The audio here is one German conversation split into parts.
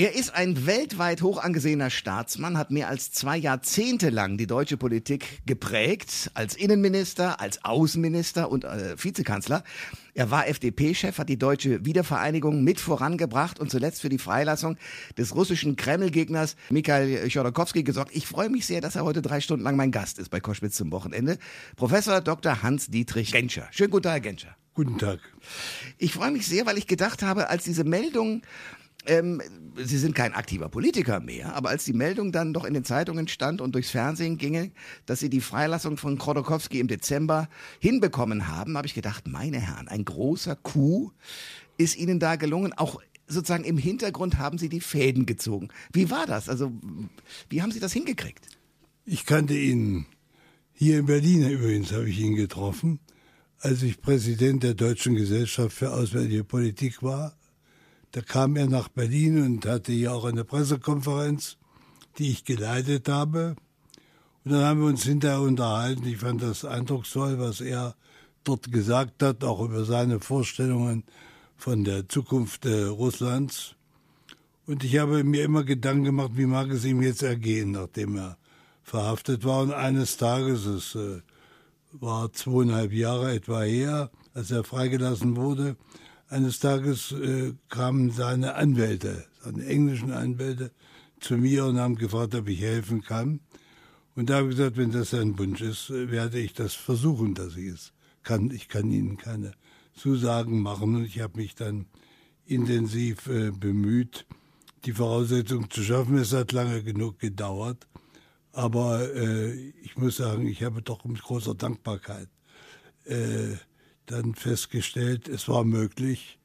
Er ist ein weltweit hoch angesehener Staatsmann, hat mehr als zwei Jahrzehnte lang die deutsche Politik geprägt, als Innenminister, als Außenminister und äh, Vizekanzler. Er war FDP-Chef, hat die deutsche Wiedervereinigung mit vorangebracht und zuletzt für die Freilassung des russischen Kreml-Gegners Mikhail Chodorkowski gesorgt. Ich freue mich sehr, dass er heute drei Stunden lang mein Gast ist bei Koschwitz zum Wochenende. Professor Dr. Hans-Dietrich Genscher. Schönen guten Tag, Herr Genscher. Guten Tag. Ich freue mich sehr, weil ich gedacht habe, als diese Meldung ähm, Sie sind kein aktiver Politiker mehr, aber als die Meldung dann doch in den Zeitungen stand und durchs Fernsehen ginge, dass Sie die Freilassung von Khodorkovsky im Dezember hinbekommen haben, habe ich gedacht, meine Herren, ein großer Coup ist Ihnen da gelungen. Auch sozusagen im Hintergrund haben Sie die Fäden gezogen. Wie war das? Also, wie haben Sie das hingekriegt? Ich kannte ihn hier in Berlin übrigens, habe ich ihn getroffen, als ich Präsident der Deutschen Gesellschaft für Auswärtige Politik war da kam er nach Berlin und hatte hier auch eine Pressekonferenz, die ich geleitet habe. Und dann haben wir uns hinterher unterhalten. Ich fand das eindrucksvoll, was er dort gesagt hat, auch über seine Vorstellungen von der Zukunft äh, Russlands. Und ich habe mir immer Gedanken gemacht, wie mag es ihm jetzt ergehen, nachdem er verhaftet war. Und eines Tages, es äh, war zweieinhalb Jahre etwa her, als er freigelassen wurde, eines Tages äh, kamen seine Anwälte, seine englischen Anwälte, zu mir und haben gefragt, ob ich helfen kann. Und da habe ich gesagt, wenn das sein Wunsch ist, äh, werde ich das versuchen, dass ich es kann. Ich kann Ihnen keine Zusagen machen. Und ich habe mich dann intensiv äh, bemüht, die Voraussetzungen zu schaffen. Es hat lange genug gedauert. Aber äh, ich muss sagen, ich habe doch mit großer Dankbarkeit äh, dann festgestellt, es war möglich.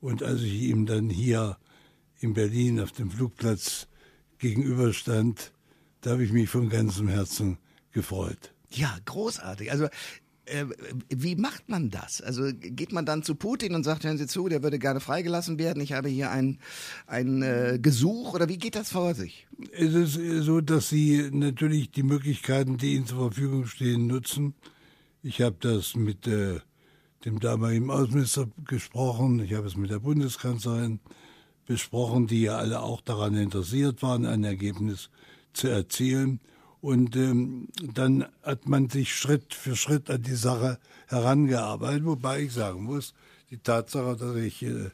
Und als ich ihm dann hier in Berlin auf dem Flugplatz gegenüberstand, da habe ich mich von ganzem Herzen gefreut. Ja, großartig. Also äh, wie macht man das? Also geht man dann zu Putin und sagt, hören Sie zu, der würde gerne freigelassen werden, ich habe hier ein, ein äh, Gesuch oder wie geht das vor sich? Es ist so, dass Sie natürlich die Möglichkeiten, die Ihnen zur Verfügung stehen, nutzen. Ich habe das mit äh, dem damaligen Außenminister gesprochen, ich habe es mit der Bundeskanzlerin besprochen, die ja alle auch daran interessiert waren, ein Ergebnis zu erzielen. Und ähm, dann hat man sich Schritt für Schritt an die Sache herangearbeitet, wobei ich sagen muss, die Tatsache, dass ich äh,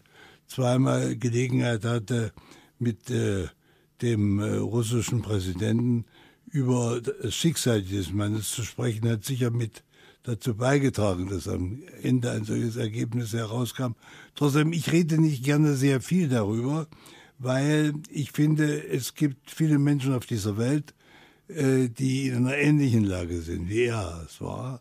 zweimal Gelegenheit hatte, mit äh, dem äh, russischen Präsidenten über das Schicksal dieses Mannes zu sprechen, hat sicher mit dazu beigetragen, dass am Ende ein solches Ergebnis herauskam. Trotzdem, ich rede nicht gerne sehr viel darüber, weil ich finde, es gibt viele Menschen auf dieser Welt, äh, die in einer ähnlichen Lage sind, wie er es war.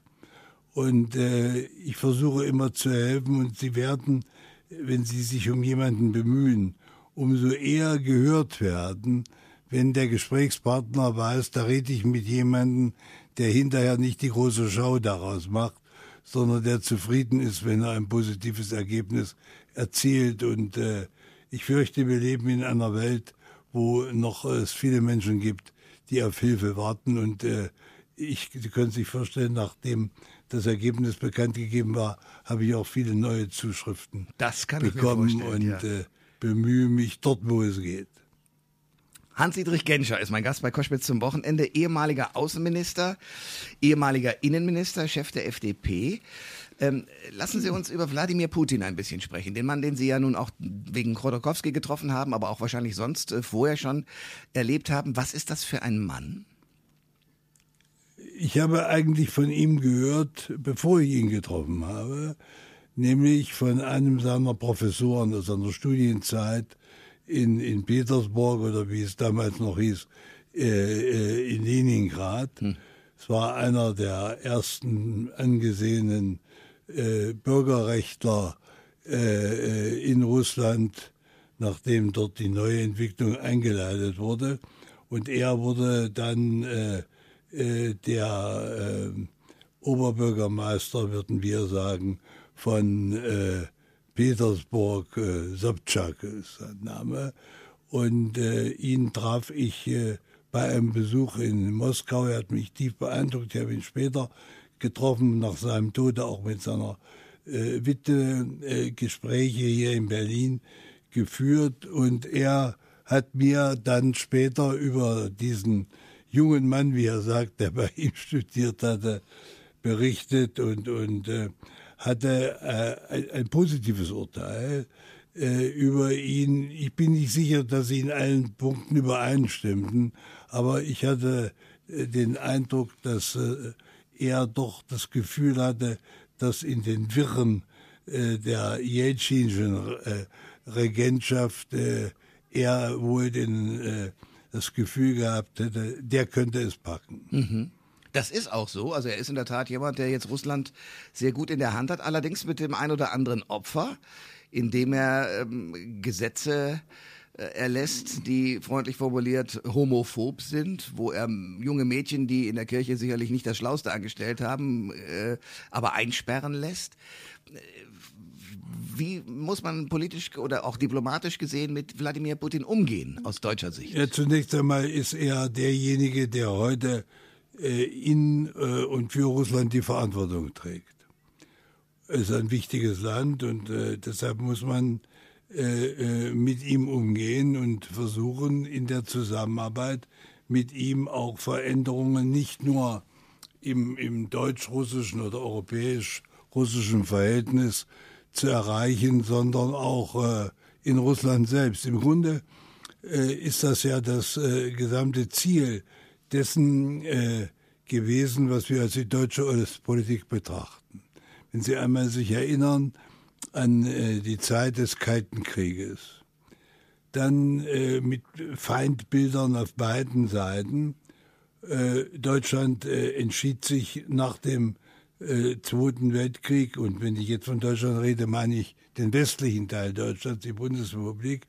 Und äh, ich versuche immer zu helfen und sie werden, wenn sie sich um jemanden bemühen, umso eher gehört werden, wenn der Gesprächspartner weiß, da rede ich mit jemandem, der hinterher nicht die große Schau daraus macht, sondern der zufrieden ist, wenn er ein positives Ergebnis erzielt. Und äh, ich fürchte, wir leben in einer Welt, wo noch es viele Menschen gibt, die auf Hilfe warten. Und äh, ich, Sie können sich vorstellen, nachdem das Ergebnis bekannt gegeben war, habe ich auch viele neue Zuschriften das kann bekommen ich mir und ja. äh, bemühe mich dort, wo es geht. Hans-Dietrich Genscher ist mein Gast bei Koschwitz zum Wochenende, ehemaliger Außenminister, ehemaliger Innenminister, Chef der FDP. Ähm, lassen Sie uns über Wladimir Putin ein bisschen sprechen. Den Mann, den Sie ja nun auch wegen Khodorkovsky getroffen haben, aber auch wahrscheinlich sonst äh, vorher schon erlebt haben. Was ist das für ein Mann? Ich habe eigentlich von ihm gehört, bevor ich ihn getroffen habe, nämlich von einem seiner Professoren aus seiner Studienzeit, in, in Petersburg oder wie es damals noch hieß, äh, äh, in Leningrad. Hm. Es war einer der ersten angesehenen äh, Bürgerrechtler äh, äh, in Russland, nachdem dort die neue Entwicklung eingeleitet wurde. Und er wurde dann äh, der Oberbürgermeister, würden wir sagen, von Petersburg, äh, Sobczak ist sein Name. Und äh, ihn traf ich äh, bei einem Besuch in Moskau. Er hat mich tief beeindruckt. Ich habe ihn später getroffen, nach seinem Tode auch mit seiner äh, Witwe äh, Gespräche hier in Berlin geführt und er hat mir dann später über diesen jungen Mann, wie er sagt, der bei ihm studiert hatte, berichtet und, und äh, hatte äh, ein, ein, positives Urteil äh, über ihn. Ich bin nicht sicher, dass sie in allen Punkten übereinstimmten, aber ich hatte äh, den Eindruck, dass äh, er doch das Gefühl hatte, dass in den Wirren äh, der Jelzinschen Regentschaft er wohl den das Gefühl gehabt hätte, der könnte es packen. Mhm. Das ist auch so. Also er ist in der Tat jemand, der jetzt Russland sehr gut in der Hand hat, allerdings mit dem ein oder anderen Opfer, indem er ähm, Gesetze äh, erlässt, die freundlich formuliert homophob sind, wo er junge Mädchen, die in der Kirche sicherlich nicht das Schlauste angestellt haben, äh, aber einsperren lässt wie muss man politisch oder auch diplomatisch gesehen mit Wladimir Putin umgehen aus deutscher Sicht? Ja, zunächst einmal ist er derjenige, der heute in äh, und für Russland die Verantwortung trägt. Es ist ein wichtiges Land und äh, deshalb muss man äh, äh, mit ihm umgehen und versuchen in der Zusammenarbeit mit ihm auch Veränderungen nicht nur im, im deutsch-russischen oder europäisch-russischen Verhältnis zu erreichen, sondern auch äh, in Russland selbst. Im Grunde äh, ist das ja das äh, gesamte Ziel dessen äh, gewesen, was wir als die deutsche Ostpolitik betrachten. Wenn Sie einmal sich erinnern an äh, die Zeit des Kalten Krieges, dann äh, mit Feindbildern auf beiden Seiten. Deutschland entschied sich nach dem äh, Zweiten Weltkrieg, und wenn ich jetzt von Deutschland rede, meine ich den westlichen Teil Deutschlands, die Bundesrepublik,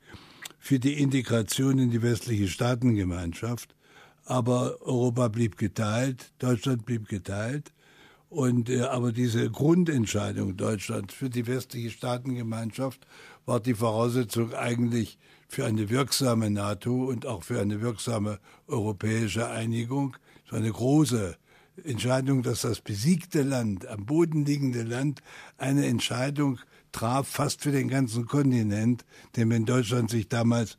für die Integration in die westliche Staatengemeinschaft. Aber Europa blieb geteilt, Deutschland blieb geteilt. Und, äh, aber diese Grundentscheidung Deutschlands für die westliche Staatengemeinschaft war die Voraussetzung eigentlich für eine wirksame NATO und auch für eine wirksame europäische Einigung. So eine große Entscheidung, dass das besiegte Land, am Boden liegende Land, eine Entscheidung traf, fast für den ganzen Kontinent. Denn wenn Deutschland sich damals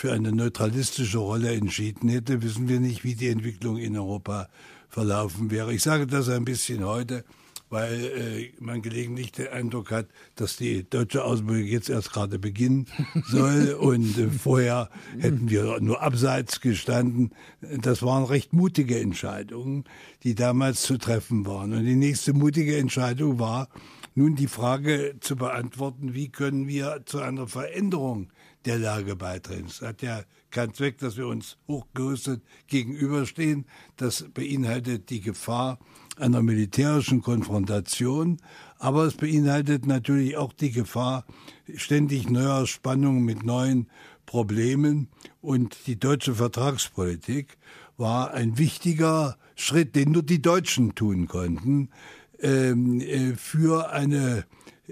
für eine neutralistische Rolle entschieden hätte, wissen wir nicht, wie die Entwicklung in Europa verlaufen wäre. Ich sage das ein bisschen heute, weil äh, man gelegentlich den Eindruck hat, dass die deutsche Außenpolitik jetzt erst gerade beginnen soll und äh, vorher hätten wir nur abseits gestanden. Das waren recht mutige Entscheidungen, die damals zu treffen waren. Und die nächste mutige Entscheidung war, nun die Frage zu beantworten, wie können wir zu einer Veränderung der Lage beitreten. Es hat ja keinen Zweck, dass wir uns hochgerüstet gegenüberstehen. Das beinhaltet die Gefahr, einer militärischen Konfrontation, aber es beinhaltet natürlich auch die Gefahr ständig neuer Spannungen mit neuen Problemen und die deutsche Vertragspolitik war ein wichtiger Schritt, den nur die Deutschen tun konnten, ähm, äh, für eine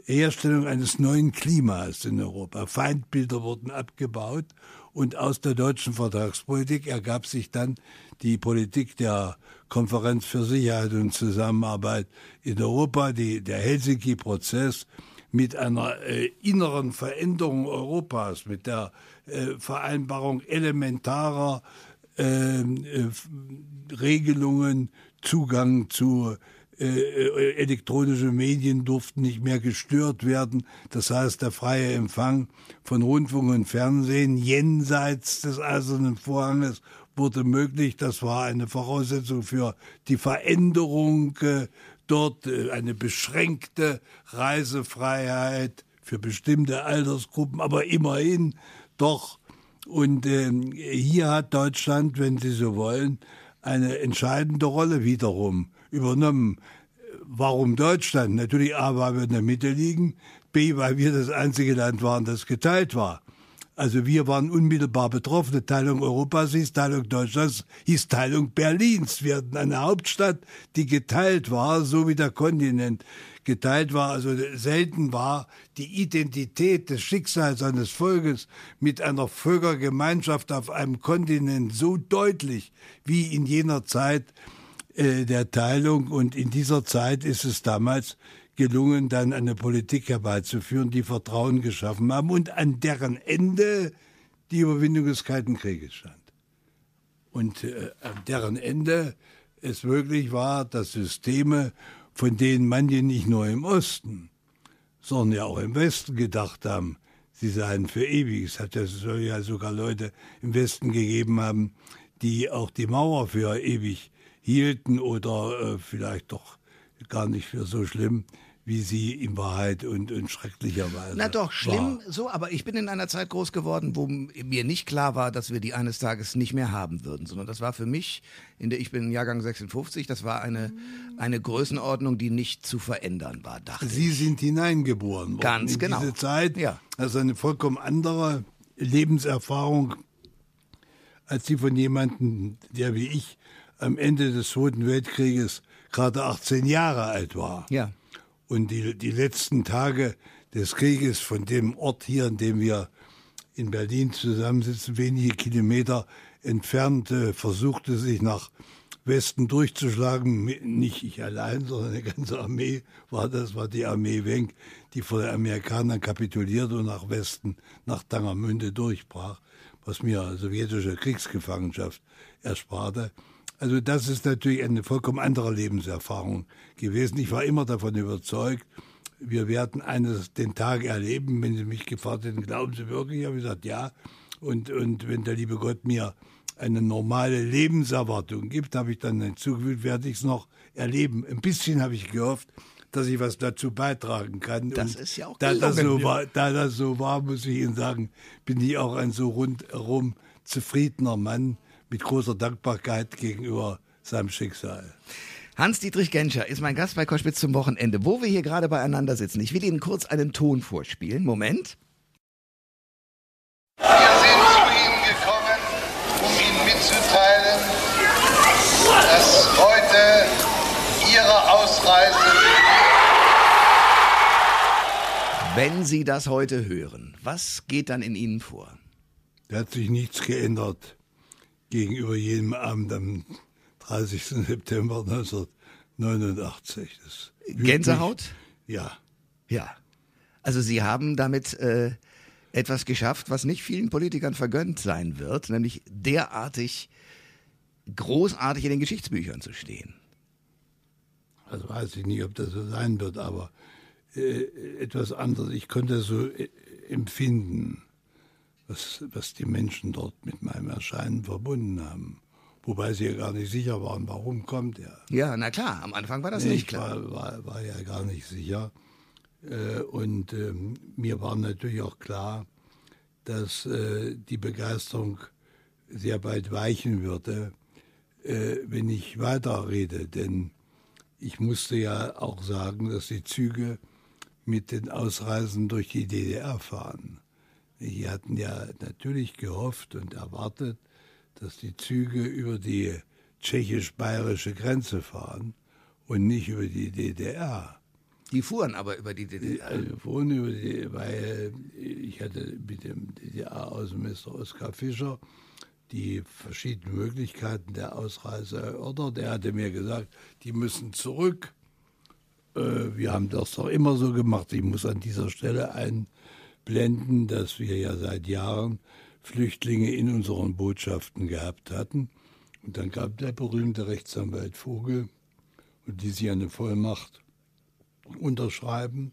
Herstellung eines neuen Klimas in Europa. Feindbilder wurden abgebaut und aus der deutschen Vertragspolitik ergab sich dann die Politik der Konferenz für Sicherheit und Zusammenarbeit in Europa, die, der Helsinki-Prozess mit einer äh, inneren Veränderung Europas, mit der äh, Vereinbarung elementarer ähm, äh, Regelungen, Zugang zu äh, äh, elektronische Medien durften nicht mehr gestört werden. Das heißt, der freie Empfang von Rundfunk und Fernsehen jenseits des Eisernen Vorhanges wurde möglich. Das war eine Voraussetzung für die Veränderung äh, dort, äh, eine beschränkte Reisefreiheit für bestimmte Altersgruppen, aber immerhin doch. Und äh, hier hat Deutschland, wenn Sie so wollen, eine entscheidende Rolle wiederum übernommen. Warum Deutschland? Natürlich A, weil wir in der Mitte liegen, B, weil wir das einzige Land waren, das geteilt war. Also wir waren unmittelbar betroffen. Teilung Europas hieß Teilung Deutschlands, hieß Teilung Berlins. Wir hatten eine Hauptstadt, die geteilt war, so wie der Kontinent geteilt war. Also selten war die Identität des Schicksals eines Volkes mit einer Völkergemeinschaft auf einem Kontinent so deutlich wie in jener Zeit äh, der Teilung. Und in dieser Zeit ist es damals gelungen, dann eine Politik herbeizuführen, die Vertrauen geschaffen haben und an deren Ende die Überwindung des Kalten Krieges stand. Und äh, an deren Ende es möglich war, dass Systeme, von denen manche nicht nur im Osten, sondern ja auch im Westen gedacht haben, sie seien für ewig. Es hat ja, sogar Leute im Westen gegeben haben, die auch die Mauer für ewig hielten oder äh, vielleicht doch gar nicht für so schlimm wie sie in Wahrheit und, und schrecklicherweise. Na doch, schlimm war. so, aber ich bin in einer Zeit groß geworden, wo mir nicht klar war, dass wir die eines Tages nicht mehr haben würden, sondern das war für mich, in der ich bin Jahrgang 56, das war eine, eine Größenordnung, die nicht zu verändern war, dachte Sie ich. sind hineingeboren worden Ganz in genau. diese Zeit. Ja. Also eine vollkommen andere Lebenserfahrung als die von jemandem, der wie ich am Ende des Zweiten Weltkrieges gerade 18 Jahre alt war. Ja. Und die, die letzten Tage des Krieges von dem Ort hier, an dem wir in Berlin zusammensitzen, wenige Kilometer entfernt, äh, versuchte sich nach Westen durchzuschlagen. Nicht ich allein, sondern eine ganze Armee war das, war die Armee Wenck, die vor den Amerikanern kapitulierte und nach Westen, nach Tangermünde durchbrach, was mir sowjetische Kriegsgefangenschaft ersparte. Also das ist natürlich eine vollkommen andere Lebenserfahrung gewesen. Ich war immer davon überzeugt, wir werden eines den Tag erleben. Wenn Sie mich gefragt hätten, glauben Sie wirklich? Ich habe gesagt, ja. Und, und wenn der liebe Gott mir eine normale Lebenserwartung gibt, habe ich dann hinzugefügt, werde ich es noch erleben. Ein bisschen habe ich gehofft, dass ich was dazu beitragen kann. Das und ist ja auch da das, gelungen. so war, da das so war, muss ich Ihnen sagen, bin ich auch ein so rundherum zufriedener Mann mit großer Dankbarkeit gegenüber seinem Schicksal. Hans-Dietrich Genscher ist mein Gast bei Koschwitz zum Wochenende, wo wir hier gerade beieinander sitzen. Ich will Ihnen kurz einen Ton vorspielen. Moment. Wir sind zu Ihnen gekommen, um Ihnen mitzuteilen, dass heute Ihre Ausreise Wenn Sie das heute hören, was geht dann in Ihnen vor? Da hat sich nichts geändert gegenüber jenem Abend am 30. September 1989. Das Gänsehaut? Mich, ja. Ja. Also Sie haben damit äh, etwas geschafft, was nicht vielen Politikern vergönnt sein wird, nämlich derartig großartig in den Geschichtsbüchern zu stehen. Also weiß ich nicht, ob das so sein wird, aber äh, etwas anderes. Ich konnte das so äh, empfinden, was, was die Menschen dort mit meinem Erscheinen verbunden haben. Wobei sie ja gar nicht sicher waren, warum kommt er. Ja, na klar, am Anfang war das Nee, nicht ich klar. War, war, war ja gar nicht sicher. Äh, und ähm, mir war natürlich auch klar, dass äh, die Begeisterung sehr bald weichen würde, äh, wenn ich weiterrede. Denn ich musste ja auch sagen, dass die Züge mit den Ausreisen durch die DDR fahren. Die hatten ja natürlich gehofft und erwartet, dass die Züge über die tschechisch-bayerische Grenze fahren und nicht über die DDR. Die fuhren aber über die DDR. Also vorhin über die, weil ich hatte mit dem DDR-Außenminister Oskar Fischer die verschiedenen Möglichkeiten der Ausreise erörtert. Er hatte mir gesagt, die müssen zurück. Äh, Wir haben das doch immer so gemacht. Ich muss an dieser Stelle einblenden, dass wir ja seit Jahren Flüchtlinge in unseren Botschaften gehabt hatten. Und dann gab der berühmte Rechtsanwalt Vogel, und die sich eine Vollmacht unterschreiben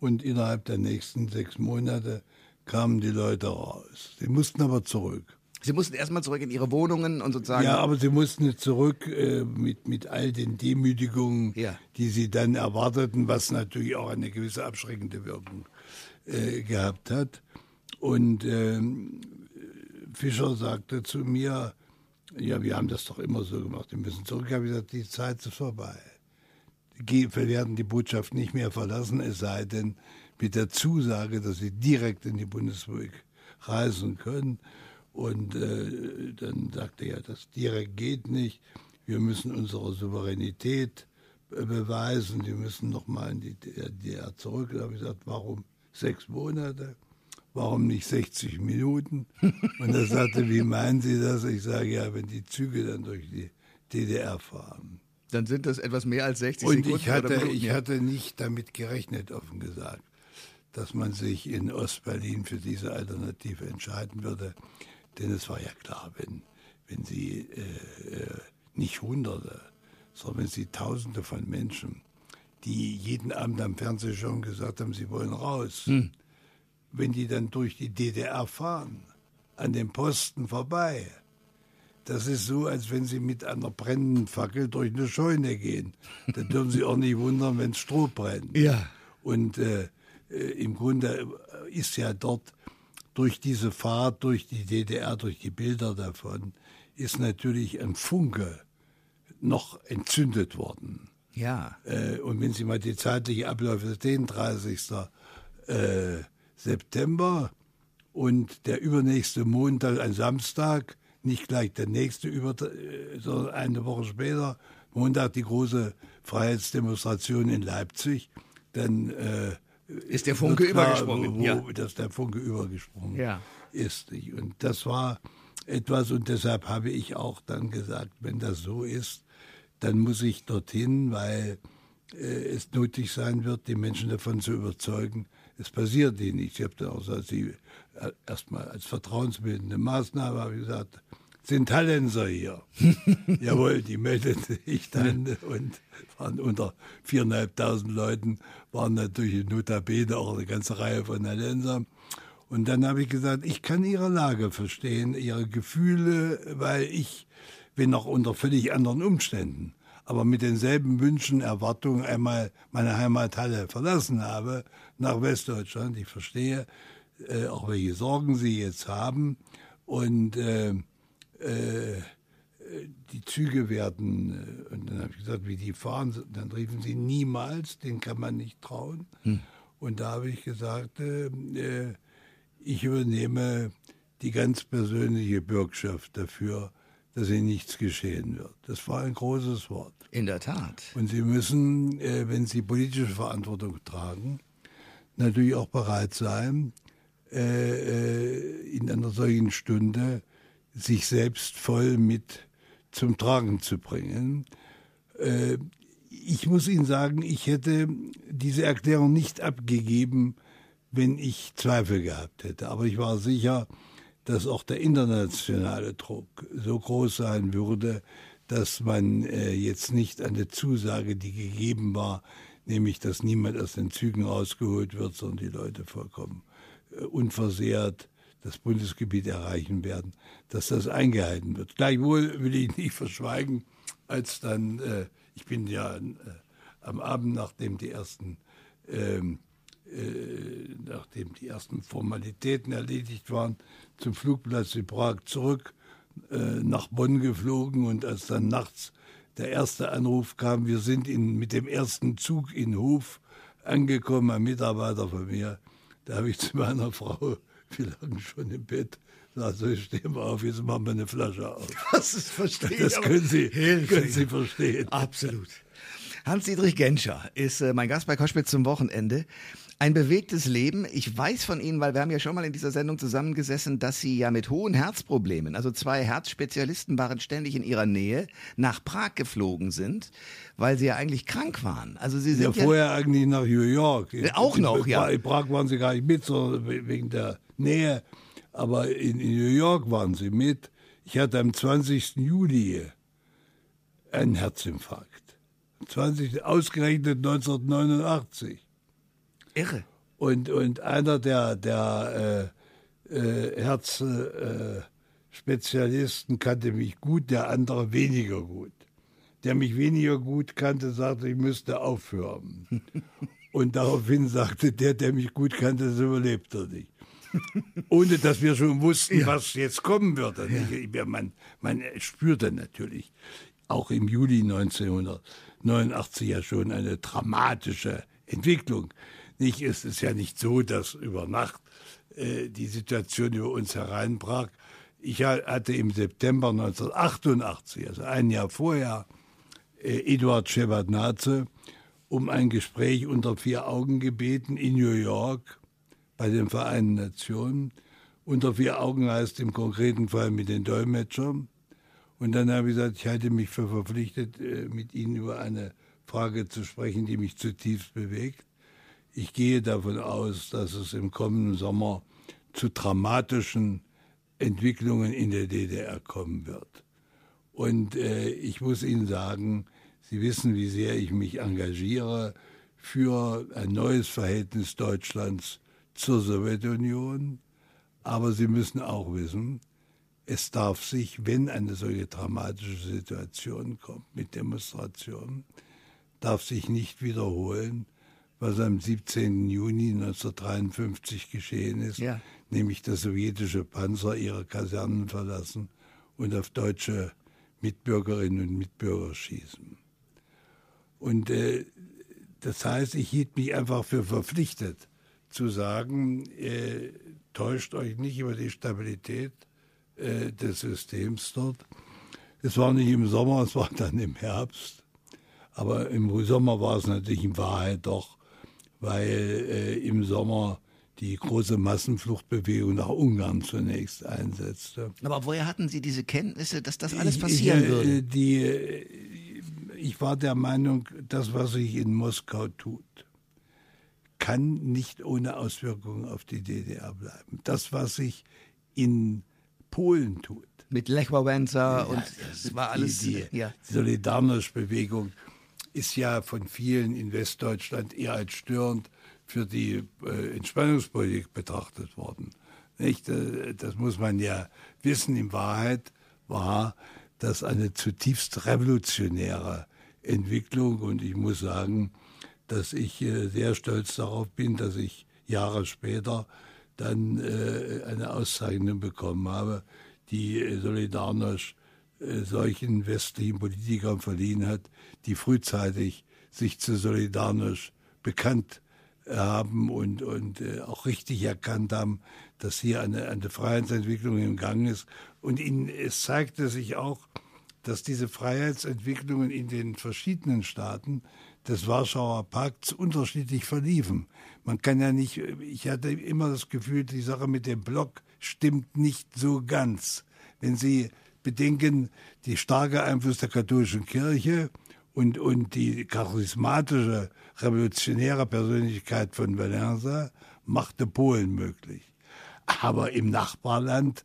und innerhalb der nächsten sechs Monate kamen die Leute raus. Sie mussten aber zurück. Sie mussten erstmal zurück in ihre Wohnungen und sozusagen. Ja, aber sie mussten zurück äh, mit, mit all den Demütigungen, Ja. die sie dann erwarteten, was natürlich auch eine gewisse abschreckende Wirkung äh, gehabt hat. Und ähm, Fischer sagte zu mir, ja, wir haben das doch immer so gemacht, wir müssen zurück. Ich habe gesagt, die Zeit ist vorbei. Wir werden die Botschaft nicht mehr verlassen, es sei denn mit der Zusage, dass sie direkt in die Bundesrepublik reisen können. Und äh, dann sagte er, das direkt geht nicht. Wir müssen unsere Souveränität äh, beweisen. Wir müssen nochmal in die DDR zurück. Da habe ich gesagt, warum sechs Monate? Warum nicht 60 Minuten? Und er sagte, wie meinen Sie das? Ich sage, ja, wenn die Züge dann durch die DDR fahren. Dann sind das etwas mehr als 60 Und Sekunden. ich hatte, Minuten, ich ja. hatte nicht damit gerechnet, offen gesagt, dass man sich in Ostberlin für diese Alternative entscheiden würde. Denn es war ja klar, wenn, wenn Sie äh, äh, nicht Hunderte, sondern wenn Sie Tausende von Menschen, die jeden Abend am Fernsehschirm gesagt haben, sie wollen raus, wenn die dann durch die DDR fahren, an den Posten vorbei, das ist so, als wenn Sie mit einer brennenden Fackel durch eine Scheune gehen. Da dürfen Sie auch nicht wundern, wenn Stroh brennt. Ja. Und äh, äh, im Grunde ist ja dort durch diese Fahrt, durch die DDR, durch die Bilder davon, ist natürlich ein Funke noch entzündet worden. Ja. Äh, und wenn Sie mal die zeitliche Abläufe sehen, 30. Äh, September und der übernächste Montag, ein Samstag, nicht gleich der nächste, über, äh, sondern eine Woche später, Montag die große Freiheitsdemonstration in Leipzig, dann äh, Ist der Funke klar, übergesprungen, Wo, ja. Dass der Funke übergesprungen Ja. ist. Und das war etwas, und deshalb habe ich auch dann gesagt, wenn das so ist, dann muss ich dorthin, weil äh, es nötig sein wird, die Menschen davon zu überzeugen, es passiert ihnen nichts. Ich habe dann auch gesagt, sie äh, erstmal als vertrauensbildende Maßnahme habe ich gesagt, sind Hallenser hier. Jawohl, die meldeten sich dann und waren unter 4.500 Leuten, waren natürlich in Notabene auch eine ganze Reihe von Hallenser. Und dann habe ich gesagt, ich kann ihre Lage verstehen, ihre Gefühle, weil ich bin noch unter völlig anderen Umständen, aber mit denselben Wünschen, Erwartungen einmal meine Heimathalle verlassen habe, nach Westdeutschland. Ich verstehe äh, auch, welche Sorgen sie jetzt haben. Und äh, äh, die Züge werden, äh, und dann habe ich gesagt, wie die fahren, dann riefen sie niemals, den kann man nicht trauen. Und da habe ich gesagt, äh, äh, ich übernehme die ganz persönliche Bürgschaft dafür, dass ihnen nichts geschehen wird. Das war ein großes Wort. In der Tat. Und Sie müssen, äh, wenn Sie politische Verantwortung tragen, natürlich auch bereit sein, äh, äh, in einer solchen Stunde sich selbst voll mit zum Tragen zu bringen. Ich muss Ihnen sagen, ich hätte diese Erklärung nicht abgegeben, wenn ich Zweifel gehabt hätte. Aber ich war sicher, dass auch der internationale Druck so groß sein würde, dass man äh, jetzt nicht an der Zusage, die gegeben war, nämlich dass niemand aus den Zügen rausgeholt wird, sondern die Leute vollkommen äh, unversehrt das Bundesgebiet erreichen werden, dass das eingehalten wird. Gleichwohl will ich nicht verschweigen, als dann, äh, ich bin ja äh, am Abend, nachdem die ersten ähm, äh, nachdem die ersten Formalitäten erledigt waren, zum Flugplatz in Prag zurück äh, nach Bonn geflogen und als dann nachts der erste Anruf kam, wir sind in, mit dem ersten Zug in Hof angekommen, ein Mitarbeiter von mir, da habe ich zu meiner Frau, wir lagen schon im Bett, gesagt, so stehen wir auf, jetzt machen wir eine Flasche auf. Das ist verstehe Das ich, können Sie, können Sie verstehen. Absolut. Hans-Dietrich Genscher ist äh, mein Gast bei Koschwitz zum Wochenende. Ein bewegtes Leben. Ich weiß von Ihnen, weil wir haben ja schon mal in dieser Sendung zusammengesessen, dass Sie ja mit hohen Herzproblemen, also zwei Herzspezialisten waren ständig in Ihrer Nähe, nach Prag geflogen sind, weil Sie ja eigentlich krank waren. Also Sie Ja, sind ja, vorher eigentlich nach New York. Ja, auch noch, in, ja. In Prag waren sie gar nicht mit, sondern wegen der Nähe. Aber in, in New York waren sie mit. Ich hatte am 20. Juli einen Herzinfarkt. 20, ausgerechnet 1989. irre. Und, und einer der, der äh, äh, Herzspezialisten kannte mich gut, der andere weniger gut. Der mich weniger gut kannte, sagte, ich müsste aufhören. Und daraufhin sagte der, der mich gut kannte, das überlebt er nicht. Ohne dass wir schon wussten, was jetzt kommen würde. Ja, man, man spürte natürlich auch im Juli 1989 ja schon eine dramatische Entwicklung. Nicht, es ist ja nicht so, dass über Nacht äh, die Situation über uns hereinbrach. Ich ha- hatte im September 1988, also ein Jahr vorher, äh, Eduard Shevardnadze um ein Gespräch unter vier Augen gebeten in New York bei den Vereinten Nationen. Unter vier Augen heißt im konkreten Fall mit den Dolmetschern. Und dann habe ich gesagt, ich halte mich für verpflichtet, äh, mit Ihnen über eine Frage zu sprechen, die mich zutiefst bewegt. Ich gehe davon aus, dass es im kommenden Sommer zu dramatischen Entwicklungen in der DDR kommen wird. Und äh, ich muss Ihnen sagen, Sie wissen, wie sehr ich mich engagiere für ein neues Verhältnis Deutschlands zur Sowjetunion. Aber Sie müssen auch wissen, es darf sich, wenn eine solche dramatische Situation kommt mit Demonstrationen, darf sich nicht wiederholen, was am 17. Juni 1953 geschehen ist, ja. nämlich dass sowjetische Panzer ihre Kasernen verlassen und auf deutsche Mitbürgerinnen und Mitbürger schießen. Und äh, das heißt, ich hielt mich einfach für verpflichtet zu sagen, äh, täuscht euch nicht über die Stabilität äh, des Systems dort. Es war nicht im Sommer, es war dann im Herbst. Aber im Sommer war es natürlich in Wahrheit doch, weil äh, im Sommer die große Massenfluchtbewegung nach Ungarn zunächst einsetzte. Aber woher hatten Sie diese Kenntnisse, dass das alles passieren ich, äh, würde? Die, äh, ich war der Meinung, das, was sich in Moskau tut, kann nicht ohne Auswirkungen auf die DDR bleiben. Das, was sich in Polen tut. Mit Lech Wałęsa ja, und das war alles. Die, die ja. Solidarność-Bewegung ist ja von vielen in Westdeutschland eher als störend für die äh, Entspannungspolitik betrachtet worden. Nicht? Äh, das muss man ja wissen. In Wahrheit war das eine zutiefst revolutionäre Entwicklung und ich muss sagen, dass ich äh, sehr stolz darauf bin, dass ich Jahre später dann äh, eine Auszeichnung bekommen habe, die Solidarność solchen westlichen Politikern verliehen hat, die frühzeitig sich zu Solidarność bekannt haben und, und äh, auch richtig erkannt haben, dass hier eine, eine Freiheitsentwicklung im Gang ist. Und ihnen, es zeigte sich auch, dass diese Freiheitsentwicklungen in den verschiedenen Staaten des Warschauer Pakts unterschiedlich verliefen. Man kann ja nicht, ich hatte immer das Gefühl, die Sache mit dem Block stimmt nicht so ganz. Wenn Sie bedenken, die starke Einfluss der katholischen Kirche und, und die charismatische, revolutionäre Persönlichkeit von Valenza machte Polen möglich. Aber im Nachbarland,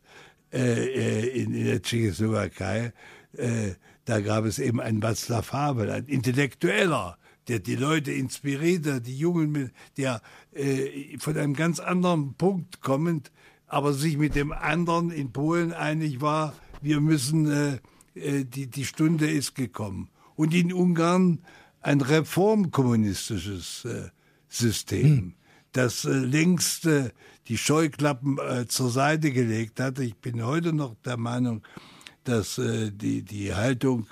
äh, äh in, in der Tschechoslowakei, äh, da gab es eben einen Václav Havel, ein Intellektueller, der die Leute inspirierte, die Jungen, der äh, von einem ganz anderen Punkt kommend, aber sich mit dem anderen in Polen einig war, wir müssen, äh, äh, die, die Stunde ist gekommen. Und in Ungarn ein reformkommunistisches äh, System, hm. das äh, längst äh, die Scheuklappen äh, zur Seite gelegt hatte. Ich bin heute noch der Meinung, dass äh, die, die Haltung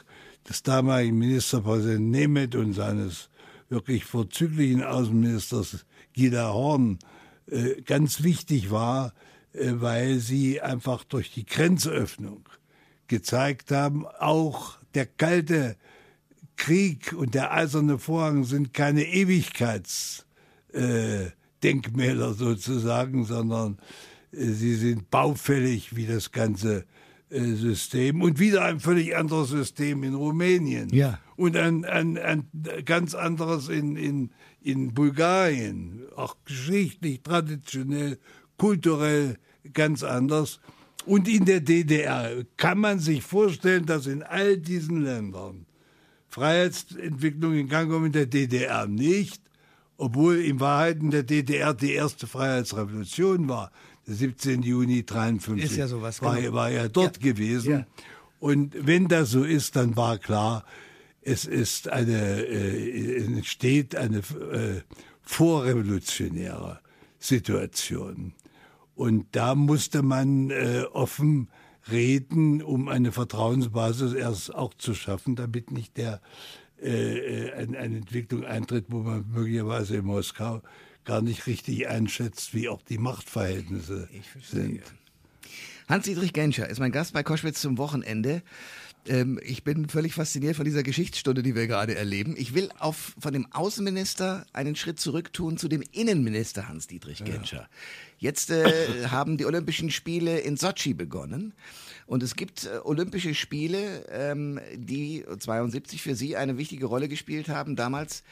des damaligen Ministerpräsidenten Nemeth und seines wirklich vorzüglichen Außenministers Gila Horn äh, ganz wichtig war, äh, weil sie einfach durch die Grenzöffnung gezeigt haben, auch der kalte Krieg und der eiserne Vorhang sind keine Ewigkeitsdenkmäler äh, sozusagen, sondern äh, sie sind baufällig wie das ganze äh, System und wieder ein völlig anderes System in Rumänien. Ja. Und ein, ein, ein ganz anderes in, in, in Bulgarien. Auch geschichtlich, traditionell, kulturell ganz anders. Und in der DDR kann man sich vorstellen, dass in all diesen Ländern Freiheitsentwicklung in Gang kommt, in der DDR nicht, obwohl in Wahrheit in der DDR die erste Freiheitsrevolution war. 17. Juni 53 ist ja sowas, war, genau. war ja dort ja. gewesen. Ja. Und wenn das so ist, dann war klar, es ist eine, äh, entsteht eine äh, vorrevolutionäre Situation. Und da musste man äh, offen reden, um eine Vertrauensbasis erst auch zu schaffen, damit nicht der äh, äh eine, eine Entwicklung eintritt, wo man möglicherweise in Moskau gar nicht richtig einschätzt, wie auch die Machtverhältnisse sind. Hans-Dietrich Genscher ist mein Gast bei Koschwitz zum Wochenende. Ähm, ich bin völlig fasziniert von dieser Geschichtsstunde, die wir gerade erleben. Ich will auf, von dem Außenminister einen Schritt zurück tun zu dem Innenminister Hans-Dietrich Genscher. Ja. Jetzt äh, haben die Olympischen Spiele in Sotschi begonnen. Und es gibt äh, Olympische Spiele, ähm, die 72 für Sie eine wichtige Rolle gespielt haben. Damals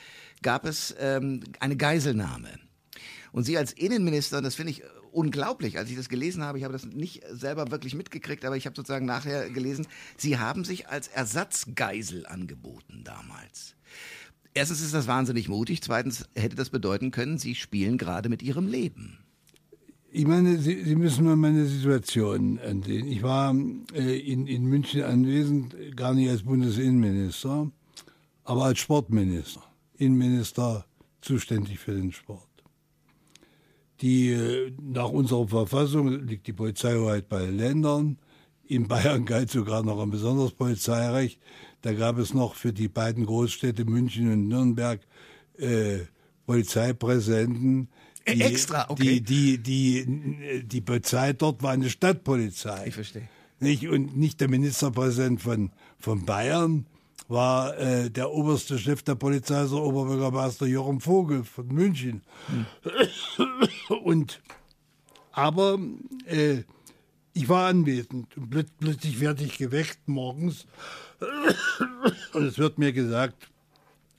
gab es ähm, eine Geiselnahme. Und Sie als Innenminister, das finde ich unglaublich, als ich das gelesen habe, ich habe das nicht selber wirklich mitgekriegt, aber ich habe sozusagen nachher gelesen, Sie haben sich als Ersatzgeisel angeboten damals. Erstens ist das wahnsinnig mutig, zweitens hätte das bedeuten können, Sie spielen gerade mit Ihrem Leben. Ich meine, Sie, Sie müssen mal meine Situation ansehen. Ich war äh, in, in München anwesend, gar nicht als Bundesinnenminister, aber als Sportminister. Innenminister zuständig für den Sport. Die, äh, nach unserer Verfassung liegt die Polizeihoheit bei den Ländern. In Bayern galt sogar noch ein besonderes Polizeirecht. Da gab es noch für die beiden Großstädte München und Nürnberg äh, Polizeipräsidenten. Die, Extra, okay. Die, die, die, die Polizei dort war eine Stadtpolizei. Ich verstehe. Nicht, und nicht der Ministerpräsident von, von Bayern war äh, der oberste Chef der Polizei, also Oberbürgermeister Jochen Vogel von München. Hm. Und aber äh, ich war anwesend und plötzlich werde ich geweckt morgens und es wird mir gesagt,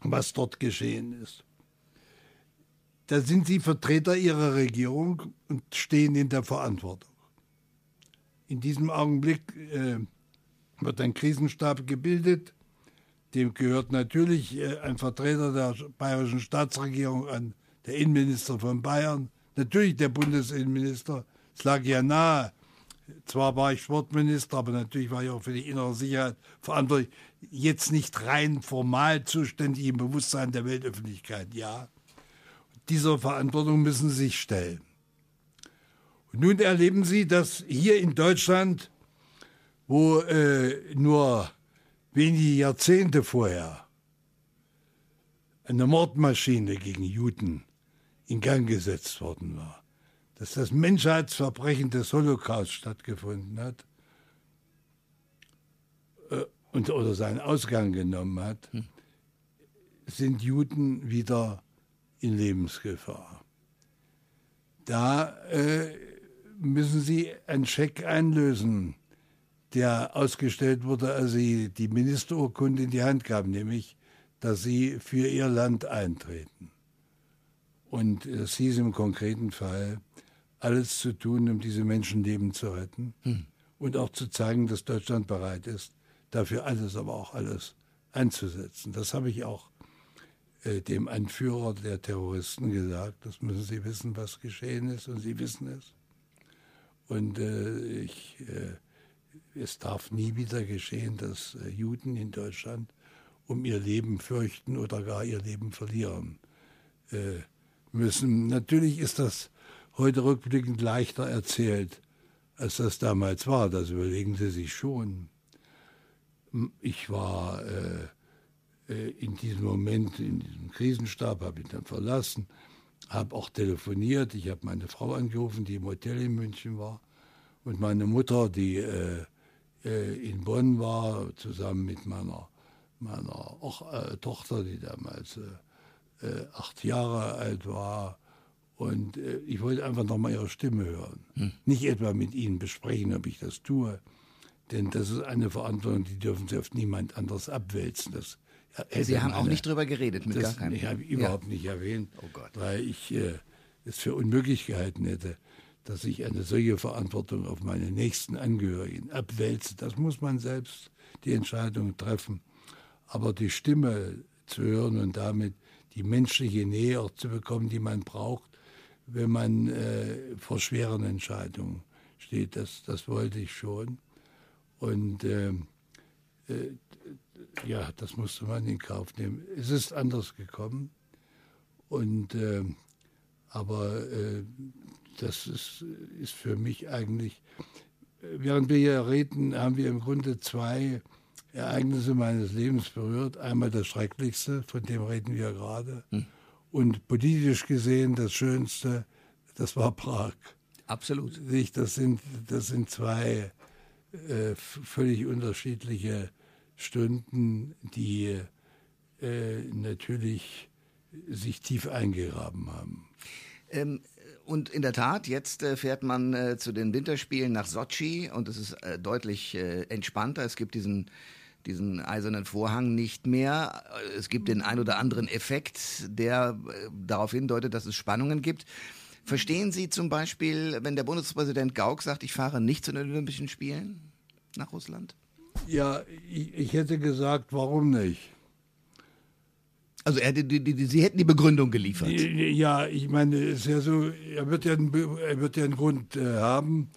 was dort geschehen ist. Da sind Sie Vertreter Ihrer Regierung und stehen in der Verantwortung. In diesem Augenblick äh, wird ein Krisenstab gebildet. Dem gehört natürlich äh, ein Vertreter der bayerischen Staatsregierung an, der Innenminister von Bayern, natürlich der Bundesinnenminister. Es lag ja nahe, zwar war ich Sportminister, aber natürlich war ich auch für die innere Sicherheit verantwortlich. Jetzt nicht rein formal zuständig im Bewusstsein der Weltöffentlichkeit, ja. Dieser Verantwortung müssen Sie sich stellen. Und nun erleben Sie, dass hier in Deutschland, wo äh, nur wenige Jahrzehnte vorher eine Mordmaschine gegen Juden in Gang gesetzt worden war, dass das Menschheitsverbrechen des Holocaust stattgefunden hat äh, und, oder seinen Ausgang genommen hat, hm. sind Juden wieder in Lebensgefahr. Da äh, müssen Sie einen Scheck einlösen, der ausgestellt wurde, als Sie die Ministerurkunde in die Hand gaben, nämlich, dass Sie für Ihr Land eintreten. Und es hieß im konkreten Fall, alles zu tun, um diese Menschenleben zu retten hm. und auch zu zeigen, dass Deutschland bereit ist, dafür alles, aber auch alles einzusetzen. Das habe ich auch äh, dem Anführer der Terroristen gesagt. Das müssen Sie wissen, was geschehen ist und Sie wissen es. Und äh, ich, äh, es darf nie wieder geschehen, dass äh, Juden in Deutschland um ihr Leben fürchten oder gar ihr Leben verlieren äh, müssen. Natürlich ist das heute rückblickend leichter erzählt, als das damals war. Das überlegen Sie sich schon. Ich war äh, in diesem Moment, in diesem Krisenstab, habe ich dann verlassen, habe auch telefoniert. Ich habe meine Frau angerufen, die im Hotel in München war, und meine Mutter, die äh, äh in Bonn war, zusammen mit meiner, meiner auch, äh, Tochter, die damals äh, acht Jahre alt war und äh, ich wollte einfach nochmal ihre Stimme hören. Hm. Nicht etwa mit ihnen besprechen, ob ich das tue. Denn das ist eine Verantwortung, die dürfen sie auf niemand anderes abwälzen. Das Sie haben auch nicht drüber geredet mit das, gar keinem. Ich habe überhaupt ja. nicht erwähnt, oh weil ich äh, es für unmöglich gehalten hätte, dass ich eine solche Verantwortung auf meine nächsten Angehörigen abwälze. Das muss man selbst die Entscheidung treffen. Aber die Stimme zu hören und damit die menschliche Nähe auch zu bekommen, die man braucht, wenn man äh, vor schweren Entscheidungen steht. Das, das wollte ich schon. Und äh, äh, ja, das musste man in Kauf nehmen. Es ist anders gekommen. Und äh, aber äh, das ist, ist für mich eigentlich, während wir hier reden, haben wir im Grunde zwei Ereignisse meines Lebens berührt. Einmal das Schrecklichste, von dem reden wir gerade. Hm. Und politisch gesehen das Schönste, das war Prag. Absolut. Das sind, das sind zwei äh, völlig unterschiedliche Stunden, die äh, natürlich sich tief eingegraben haben. Ähm, und in der Tat, jetzt äh, fährt man äh, zu den Winterspielen nach Sochi und es ist äh, deutlich äh, entspannter. Es gibt diesen diesen eisernen Vorhang nicht mehr. Es gibt den ein oder anderen Effekt, der äh, darauf hindeutet, dass es Spannungen gibt. Verstehen Sie zum Beispiel, wenn der Bundespräsident Gauck sagt, ich fahre nicht zu den Olympischen Spielen nach Russland? Ja, ich, ich hätte gesagt, warum nicht? Also er, die, die, Sie hätten die Begründung geliefert. Ja, ich meine, es ist ja so, er wird ja einen, er wird ja einen Grund äh, haben.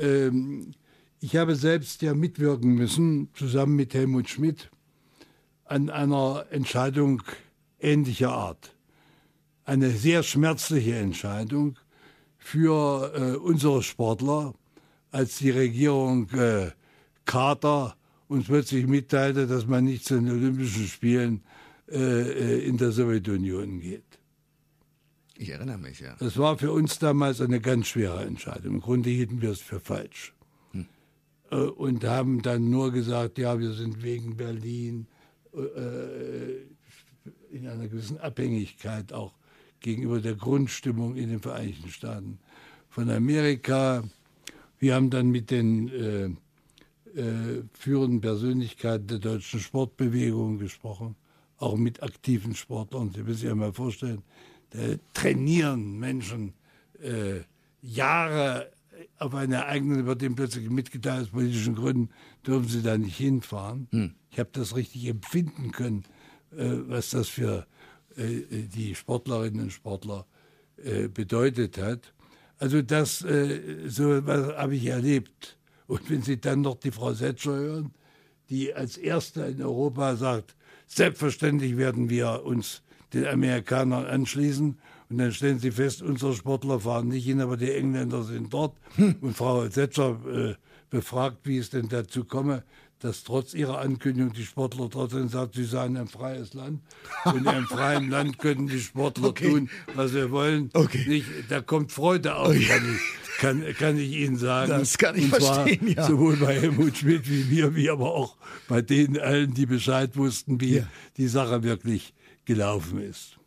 Ähm, ich habe selbst ja mitwirken müssen, zusammen mit Helmut Schmidt, an einer Entscheidung ähnlicher Art. Eine sehr schmerzliche Entscheidung für äh, unsere Sportler, als die Regierung äh, Carter uns plötzlich mitteilte, dass man nicht zu den Olympischen Spielen äh, äh, in der Sowjetunion geht. Ich erinnere mich, ja. Das war für uns damals eine ganz schwere Entscheidung. Im Grunde hielten wir es für falsch. Äh, und haben dann nur gesagt, ja, wir sind wegen Berlin äh, in einer gewissen Abhängigkeit auch gegenüber der Grundstimmung in den Vereinigten Staaten von Amerika. Wir haben dann mit den äh, führenden Persönlichkeiten der deutschen Sportbewegung gesprochen, auch mit aktiven Sportlern. Sie müssen sich ja mal vorstellen, trainieren Menschen äh, Jahre auf ein Ereignis wird ihm plötzlich mitgeteilt, aus politischen Gründen dürfen sie da nicht hinfahren. Hm. Ich habe das richtig empfinden können, äh, was das für äh, die Sportlerinnen und Sportler bedeutet hat. Also das, so was habe ich erlebt. Und wenn Sie dann noch die Frau Setscher hören, die als Erste in Europa sagt, selbstverständlich werden wir uns den Amerikanern anschließen und dann stellen sie fest, unsere Sportler fahren nicht hin, aber die Engländer sind dort. Hm. Und Frau Setzer äh, befragt, wie es denn dazu komme, dass trotz ihrer Ankündigung die Sportler trotzdem sagt, sie seien ein freies Land. Und in einem freien Land können die Sportler okay. tun, was sie wollen. Okay. Nicht, da kommt Freude auf, okay. kann, ich, kann, kann ich Ihnen sagen. Das kann ich Und verstehen, ja. Sowohl bei Helmut Schmidt wie mir, wie aber auch bei denen allen, die Bescheid wussten, wie ja. die Sache wirklich gelaufen ist.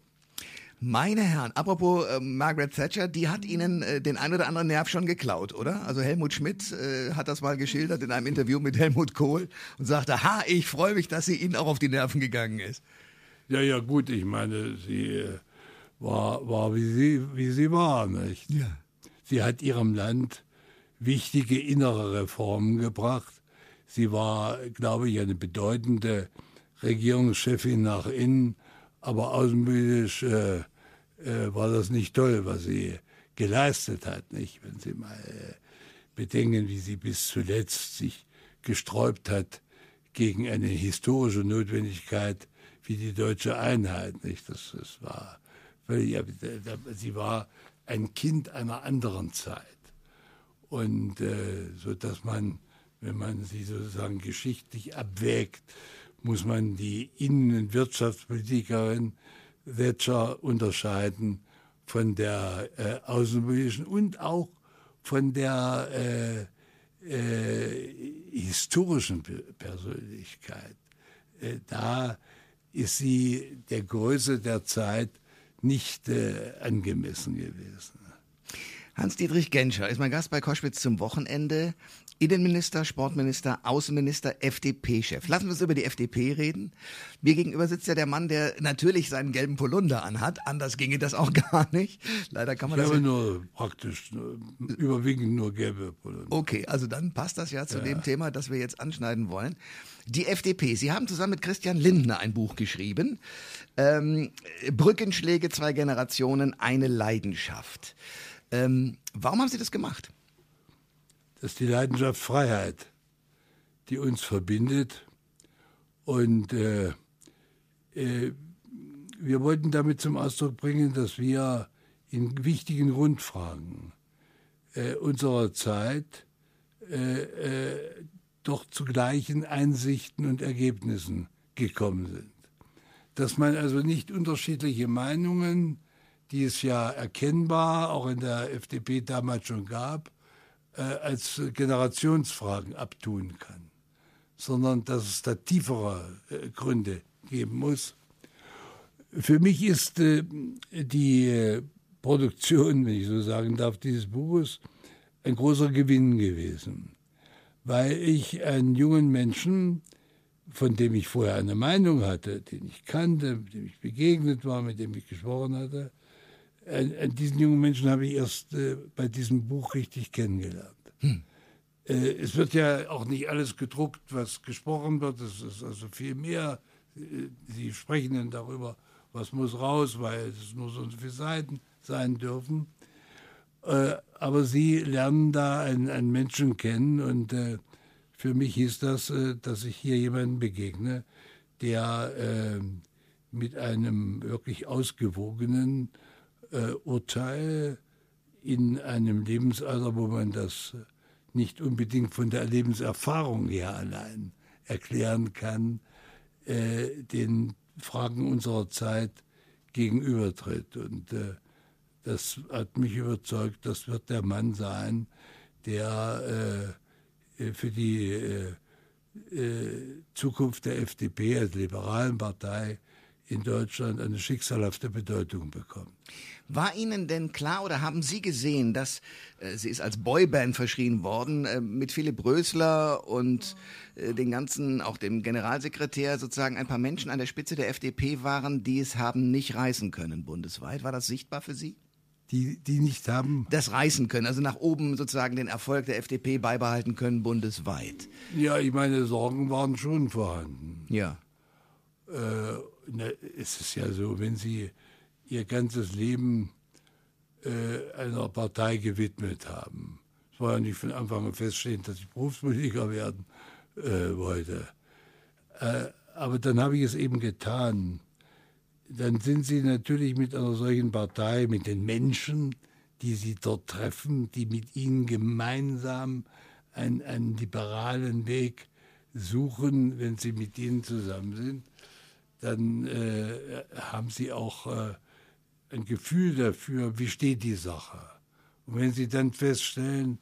Meine Herren, apropos äh, Margaret Thatcher, die hat Ihnen äh, den ein oder anderen Nerv schon geklaut, oder? Also Helmut Schmidt äh, hat das mal geschildert in einem Interview mit Helmut Kohl und sagte, ha, ich freue mich, dass sie Ihnen auch auf die Nerven gegangen ist. Ja, ja, gut, ich meine, sie äh, war, war wie, sie, wie sie war, nicht? Ja. Sie hat ihrem Land wichtige innere Reformen gebracht. Sie war, glaube ich, eine bedeutende Regierungschefin nach innen, aber außenpolitisch äh, äh, war das nicht toll, was sie geleistet hat, nicht? Wenn Sie mal äh, bedenken, wie sie bis zuletzt sich gesträubt hat gegen eine historische Notwendigkeit wie die deutsche Einheit, nicht? Das, das war völlig, sie war ein Kind einer anderen Zeit. Und äh, so dass man, wenn man sie sozusagen geschichtlich abwägt, muss man die Innen- und Wirtschaftspolitikerin Thatcher unterscheiden von der äh, außenpolitischen und auch von der äh, äh, historischen Persönlichkeit. Äh, da ist sie der Größe der Zeit nicht äh, angemessen gewesen. Hans-Dietrich Genscher ist mein Gast bei Koschwitz zum Wochenende. Innenminister, Sportminister, Außenminister, FDP-Chef. Lassen wir uns über die FDP reden. Mir gegenüber sitzt ja der Mann, der natürlich seinen gelben Polunder anhat. Anders ginge das auch gar nicht. Leider kann man ich das. habe ja nur praktisch überwiegend nur gelbe Polunder. Okay, also dann passt das ja zu ja. dem Thema, das wir jetzt anschneiden wollen. Die FDP. Sie haben zusammen mit Christian Lindner ein Buch geschrieben. Ähm, Brückenschläge, zwei Generationen, eine Leidenschaft. Ähm, warum haben Sie das gemacht? Das ist die Leidenschaft Freiheit, die uns verbindet. Und äh, äh, wir wollten damit zum Ausdruck bringen, dass wir in wichtigen Grundfragen äh, unserer Zeit äh, äh, doch zu gleichen Einsichten und Ergebnissen gekommen sind. Dass man also nicht unterschiedliche Meinungen, die es ja erkennbar auch in der FDP damals schon gab, äh, als Generationsfragen abtun kann, sondern dass es da tiefere äh, Gründe geben muss. Für mich ist äh, die Produktion, wenn ich so sagen darf, dieses Buches ein großer Gewinn gewesen, weil ich einen jungen Menschen, von dem ich vorher eine Meinung hatte, den ich kannte, mit dem ich begegnet war, mit dem ich gesprochen hatte, an, an diesen jungen Menschen habe ich erst äh, bei diesem Buch richtig kennengelernt. Hm. Äh, es wird ja auch nicht alles gedruckt, was gesprochen wird. Es ist also viel mehr. Äh, Sie sprechen dann darüber, was muss raus, weil es nur so viele Seiten sein dürfen. Äh, aber Sie lernen da einen, einen Menschen kennen und äh, für mich hieß das, äh, dass ich hier jemanden begegne, der äh, mit einem wirklich ausgewogenen äh, Urteil in einem Lebensalter, wo man das nicht unbedingt von der Lebenserfahrung her allein erklären kann, äh, den Fragen unserer Zeit gegenübertritt. Und äh, das hat mich überzeugt, das wird der Mann sein, der äh, für die äh, äh, Zukunft der FDP als liberalen Partei in Deutschland eine schicksalhafte Bedeutung bekommt. War Ihnen denn klar oder haben Sie gesehen, dass äh, sie ist als Boyband verschrien worden äh, mit Philipp Rösler und äh, den ganzen, auch dem Generalsekretär sozusagen ein paar Menschen an der Spitze der FDP waren, die es haben nicht reißen können bundesweit? War das sichtbar für Sie? Die, die nicht haben. Das reißen können, also nach oben sozusagen den Erfolg der FDP beibehalten können bundesweit. Ja, ich meine, Sorgen waren schon vorhanden. Ja. Äh, ne, es ist ja so, wenn Sie ihr ganzes Leben äh, einer Partei gewidmet haben. Es war ja nicht von Anfang an feststehend, dass ich Berufspolitiker werden äh, wollte. Äh, aber dann habe ich es eben getan. Dann sind Sie natürlich mit einer solchen Partei, mit den Menschen, die Sie dort treffen, die mit Ihnen gemeinsam einen, einen liberalen Weg suchen, wenn Sie mit ihnen zusammen sind, dann äh, haben Sie auch äh, ein Gefühl dafür, wie steht die Sache. Und wenn Sie dann feststellen,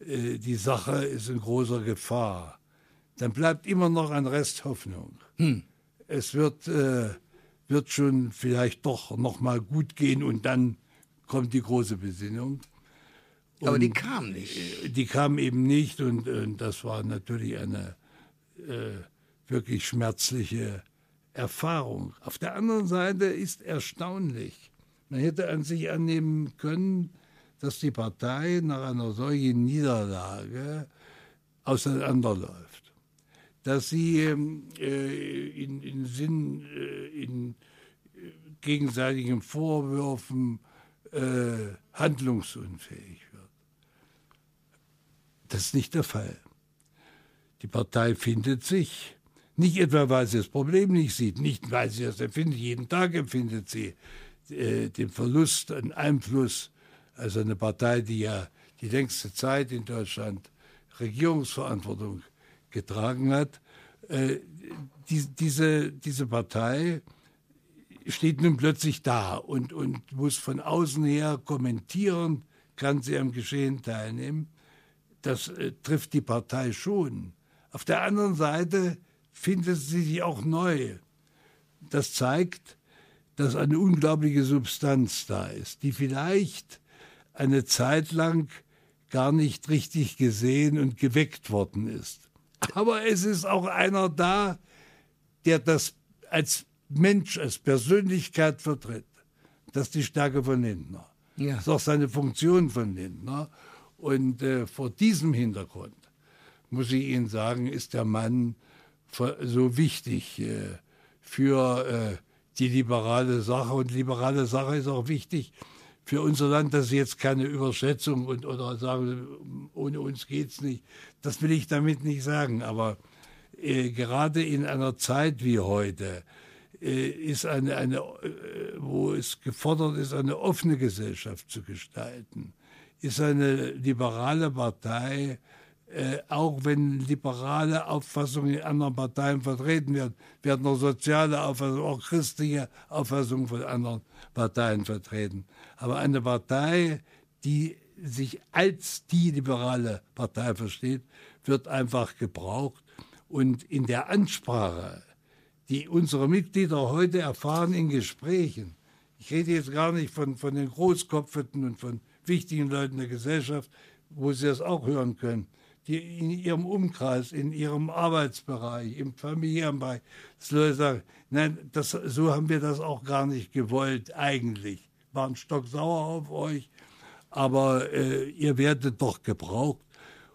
äh, die Sache ist in großer Gefahr, dann bleibt immer noch ein Rest Hoffnung. Hm. Es wird, äh, wird schon vielleicht doch noch mal gut gehen und dann kommt die große Besinnung. Und Aber die kam nicht. Äh, die kam eben nicht und, und das war natürlich eine äh, wirklich schmerzliche Erfahrung. Auf der anderen Seite ist erstaunlich, man hätte an sich annehmen können, dass die Partei nach einer solchen Niederlage auseinanderläuft. Dass sie ähm, äh, in, in, Sinn, äh, in äh, gegenseitigen Vorwürfen äh, handlungsunfähig wird. Das ist nicht der Fall. Die Partei findet sich. Nicht etwa, weil sie das Problem nicht sieht, nicht weil sie das empfindet, jeden Tag empfindet sie äh, den Verlust an Einfluss, also eine Partei, die ja die längste Zeit in Deutschland Regierungsverantwortung getragen hat. Äh, die, diese, diese Partei steht nun plötzlich da und, und muss von außen her kommentieren, kann sie am Geschehen teilnehmen. Das äh, trifft die Partei schon. Auf der anderen Seite findet sie sich auch neu. Das zeigt, dass eine unglaubliche Substanz da ist, die vielleicht eine Zeit lang gar nicht richtig gesehen und geweckt worden ist. Aber es ist auch einer da, der das als Mensch, als Persönlichkeit vertritt. Das ist die Stärke von Lindner. Ja. Das ist auch seine Funktion von Lindner. Und äh, vor diesem Hintergrund muss ich Ihnen sagen, ist der Mann so wichtig äh, für äh, die liberale Sache. Und liberale Sache ist auch wichtig für unser Land. Das ist jetzt keine Überschätzung und, oder sagen, ohne uns geht's nicht. Das will ich damit nicht sagen. Aber äh, gerade in einer Zeit wie heute äh, ist eine, eine, äh, wo es gefordert ist, eine offene Gesellschaft zu gestalten, ist eine liberale Partei äh, auch wenn liberale Auffassungen in anderen Parteien vertreten werden, werden auch soziale Auffassungen, auch christliche Auffassungen von anderen Parteien vertreten. Aber eine Partei, die sich als die liberale Partei versteht, wird einfach gebraucht. Und in der Ansprache, die unsere Mitglieder heute erfahren in Gesprächen, Ich rede jetzt gar nicht von, von den Großkopfeten und von wichtigen Leuten der Gesellschaft, wo Sie das auch hören können, die in ihrem Umkreis, in ihrem Arbeitsbereich, im familiären Bereich, dass Leute sagen, nein, das, so haben wir das auch gar nicht gewollt eigentlich. Waren stocksauer auf euch, aber äh, ihr werdet doch gebraucht.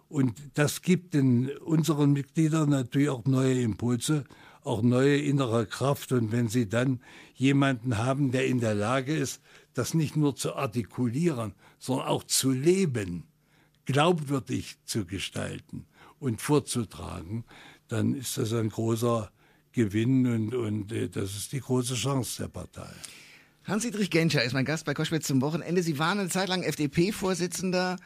Und das gibt den, unseren Mitgliedern natürlich auch neue Impulse, auch neue innere Kraft. Und wenn sie dann jemanden haben, der in der Lage ist, das nicht nur zu artikulieren, sondern auch zu leben, glaubwürdig zu gestalten und vorzutragen, dann ist das ein großer Gewinn und, und äh, das ist die große Chance der Partei. Hans-Dietrich Genscher ist mein Gast bei Koschwitz zum Wochenende. Sie waren eine Zeit lang FDP-Vorsitzender.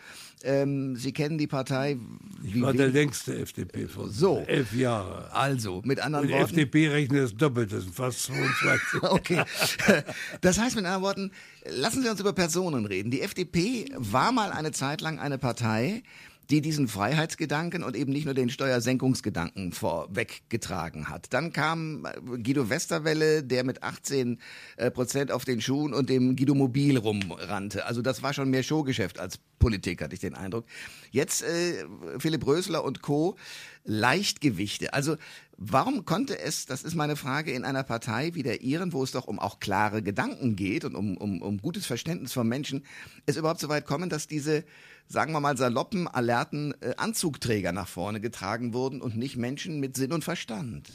Ähm, Sie kennen die Partei. Ich war der längste FDP-Vorsitzende. So. Elf Jahre. Also, mit anderen Und Worten. FDP rechnet das doppelt, das sind fast 22. Okay. Das heißt mit anderen Worten, lassen Sie uns über Personen reden. Die FDP war mal eine Zeit lang eine Partei, die diesen Freiheitsgedanken und eben nicht nur den Steuersenkungsgedanken vorweggetragen hat. Dann kam äh, Guido Westerwelle, der mit 18 äh, Prozent auf den Schuhen und dem Guido Mobil rumrannte. Also das war schon mehr Showgeschäft als Politik, hatte ich den Eindruck. Jetzt äh, Philipp Rösler und Co. Leichtgewichte. Also warum konnte es, das ist meine Frage, in einer Partei wie der Ihren, wo es doch um auch klare Gedanken geht und um, um, um gutes Verständnis von Menschen, es überhaupt so weit kommen, dass diese, sagen wir mal, saloppen, alerten äh, Anzugträger nach vorne getragen wurden und nicht Menschen mit Sinn und Verstand?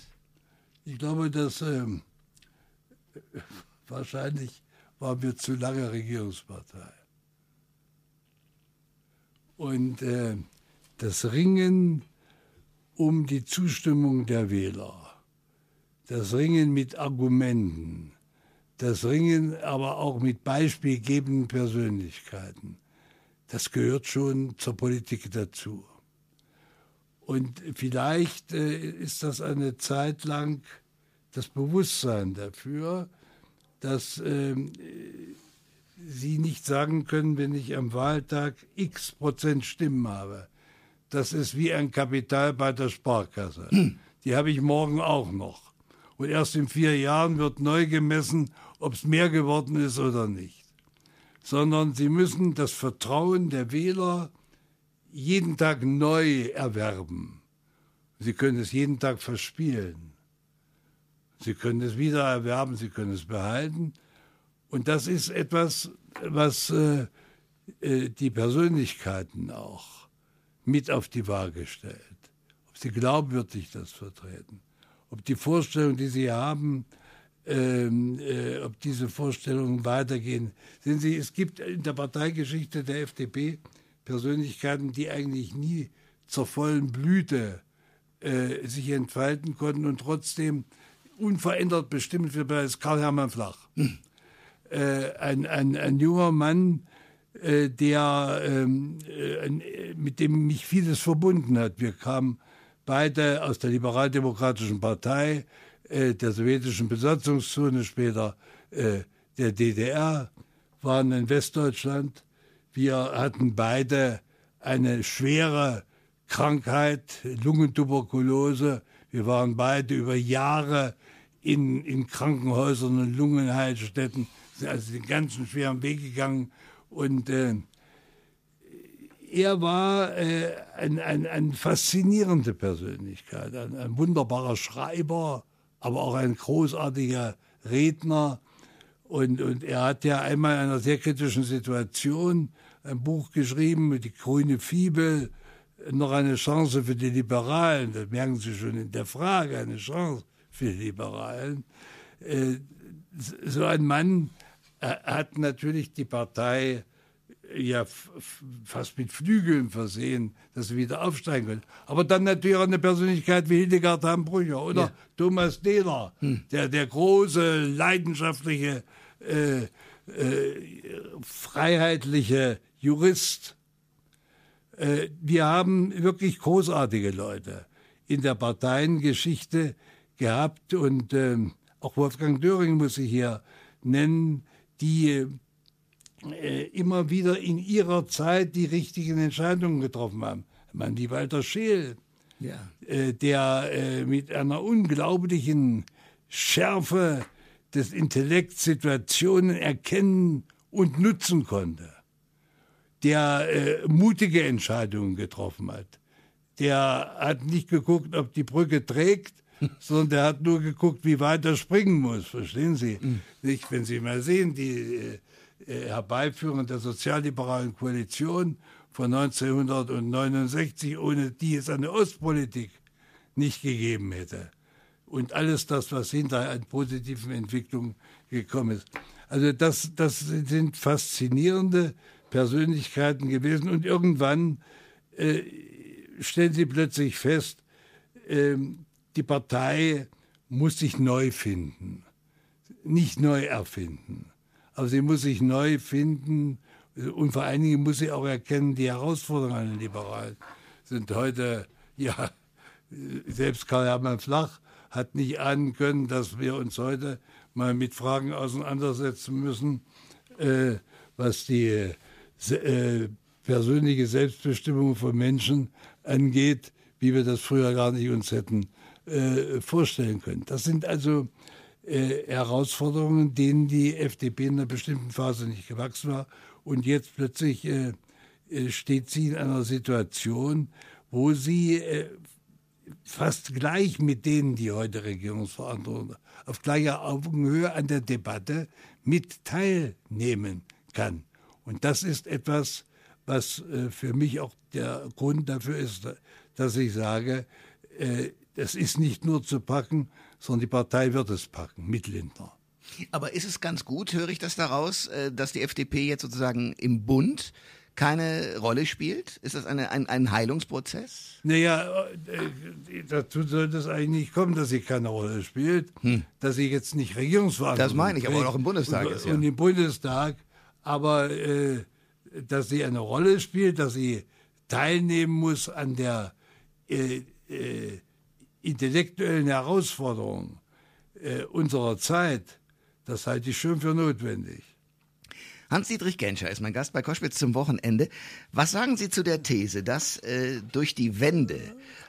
Ich glaube, dass ähm, wahrscheinlich waren wir zu lange Regierungspartei. Und äh, das Ringen um die Zustimmung der Wähler, das Ringen mit Argumenten, das Ringen aber auch mit beispielgebenden Persönlichkeiten, das gehört schon zur Politik dazu. Und vielleicht äh, ist das eine Zeit lang das Bewusstsein dafür, dass ähm, Sie nicht sagen können, wenn ich am Wahltag x Prozent Stimmen habe. Das ist wie ein Kapital bei der Sparkasse. Die habe ich morgen auch noch. Und erst in vier Jahren wird neu gemessen, ob es mehr geworden ist oder nicht. Sondern Sie müssen das Vertrauen der Wähler jeden Tag neu erwerben. Sie können es jeden Tag verspielen. Sie können es wieder erwerben, Sie können es behalten. Und das ist etwas, was äh, äh, die Persönlichkeiten auch mit auf die Waage stellt. Ob sie glaubwürdig das vertreten, ob die Vorstellungen, die sie haben, ähm, äh, ob diese Vorstellungen weitergehen. Sehen Sie, es gibt in der Parteigeschichte der FDP Persönlichkeiten, die eigentlich nie zur vollen Blüte äh, sich entfalten konnten und trotzdem unverändert bestimmt wird, ist Karl Hermann Flach. Hm. Äh, ein, ein, ein junger Mann, äh, der, ähm, äh, mit dem mich vieles verbunden hat. Wir kamen beide aus der Liberaldemokratischen Partei, äh, der sowjetischen Besatzungszone, später äh, der DDR, waren in Westdeutschland. Wir hatten beide eine schwere Krankheit, Lungentuberkulose. Wir waren beide über Jahre in, in Krankenhäusern und Lungenheilstätten, sind also den ganzen schweren Weg gegangen. Und äh, er war äh, ein, ein, eine faszinierende Persönlichkeit, ein, ein wunderbarer Schreiber, aber auch ein großartiger Redner. Und, und er hat ja einmal in einer sehr kritischen Situation ein Buch geschrieben, die grüne Fibel, noch eine Chance für die Liberalen. Das merken Sie schon in der Frage, eine Chance für die Liberalen. Äh, so ein Mann äh, hat natürlich die Partei ja fast mit Flügeln versehen, dass sie wieder aufsteigen können. Aber dann natürlich auch eine Persönlichkeit wie Hildegard Hambrücher oder ja. Thomas Dehler, hm. der, der große, leidenschaftliche, äh, äh, freiheitliche Jurist. Äh, wir haben wirklich großartige Leute in der Parteiengeschichte gehabt und ähm, auch Wolfgang Döring muss ich hier nennen, die immer wieder in ihrer Zeit die richtigen Entscheidungen getroffen haben. Man, die Walter Scheel, ja. äh, der äh, mit einer unglaublichen Schärfe des Intellekts Situationen erkennen und nutzen konnte, der äh, mutige Entscheidungen getroffen hat, der hat nicht geguckt, ob die Brücke trägt, sondern der hat nur geguckt, wie weit er springen muss, verstehen Sie? Mhm. Nicht, wenn Sie mal sehen, die äh, äh Herbeiführung der sozialliberalen Koalition von 1969, ohne die es eine Ostpolitik nicht gegeben hätte. Und alles das, was hinterher an positiven Entwicklungen gekommen ist. Also das, das sind faszinierende Persönlichkeiten gewesen. Und irgendwann äh, stellen sie plötzlich fest, äh, die Partei muss sich neu finden, nicht neu erfinden. Aber sie muss sich neu finden und vor allen Dingen muss sie auch erkennen, die Herausforderungen an den Liberalen sind heute, ja, selbst Karl-Hermann Flach hat nicht ahnen können, dass wir uns heute mal mit Fragen auseinandersetzen müssen, äh, was die äh, persönliche Selbstbestimmung von Menschen angeht, wie wir das früher gar nicht uns hätten äh, vorstellen können. Das sind also äh, Herausforderungen, denen die FDP in einer bestimmten Phase nicht gewachsen war. Und jetzt plötzlich äh, äh steht sie in einer Situation, wo sie äh, fast gleich mit denen, die heute Regierungsverantwortung auf gleicher Augenhöhe an der Debatte mit teilnehmen kann. Und das ist etwas, was äh, für mich auch der Grund dafür ist, dass ich sage, äh, das ist nicht nur zu packen, sondern die Partei wird es packen mit Lindner. Aber ist es ganz gut, höre ich das daraus, äh, dass die FDP jetzt sozusagen im Bund keine Rolle spielt? Ist das eine, ein, ein Heilungsprozess? Naja, äh, dazu sollte es eigentlich nicht kommen, dass sie keine Rolle spielt, hm. dass sie jetzt nicht Regierungsverantwortung Das meine ich, aber auch im Bundestag und, ist ja. Und im Bundestag, aber äh, dass sie eine Rolle spielt, dass sie teilnehmen muss an der äh, äh, intellektuellen Herausforderung äh, unserer Zeit, das halte ich schon für notwendig. Hans-Dietrich Genscher ist mein Gast bei Koschwitz zum Wochenende. Was sagen Sie zu der These, dass äh, durch die Wende,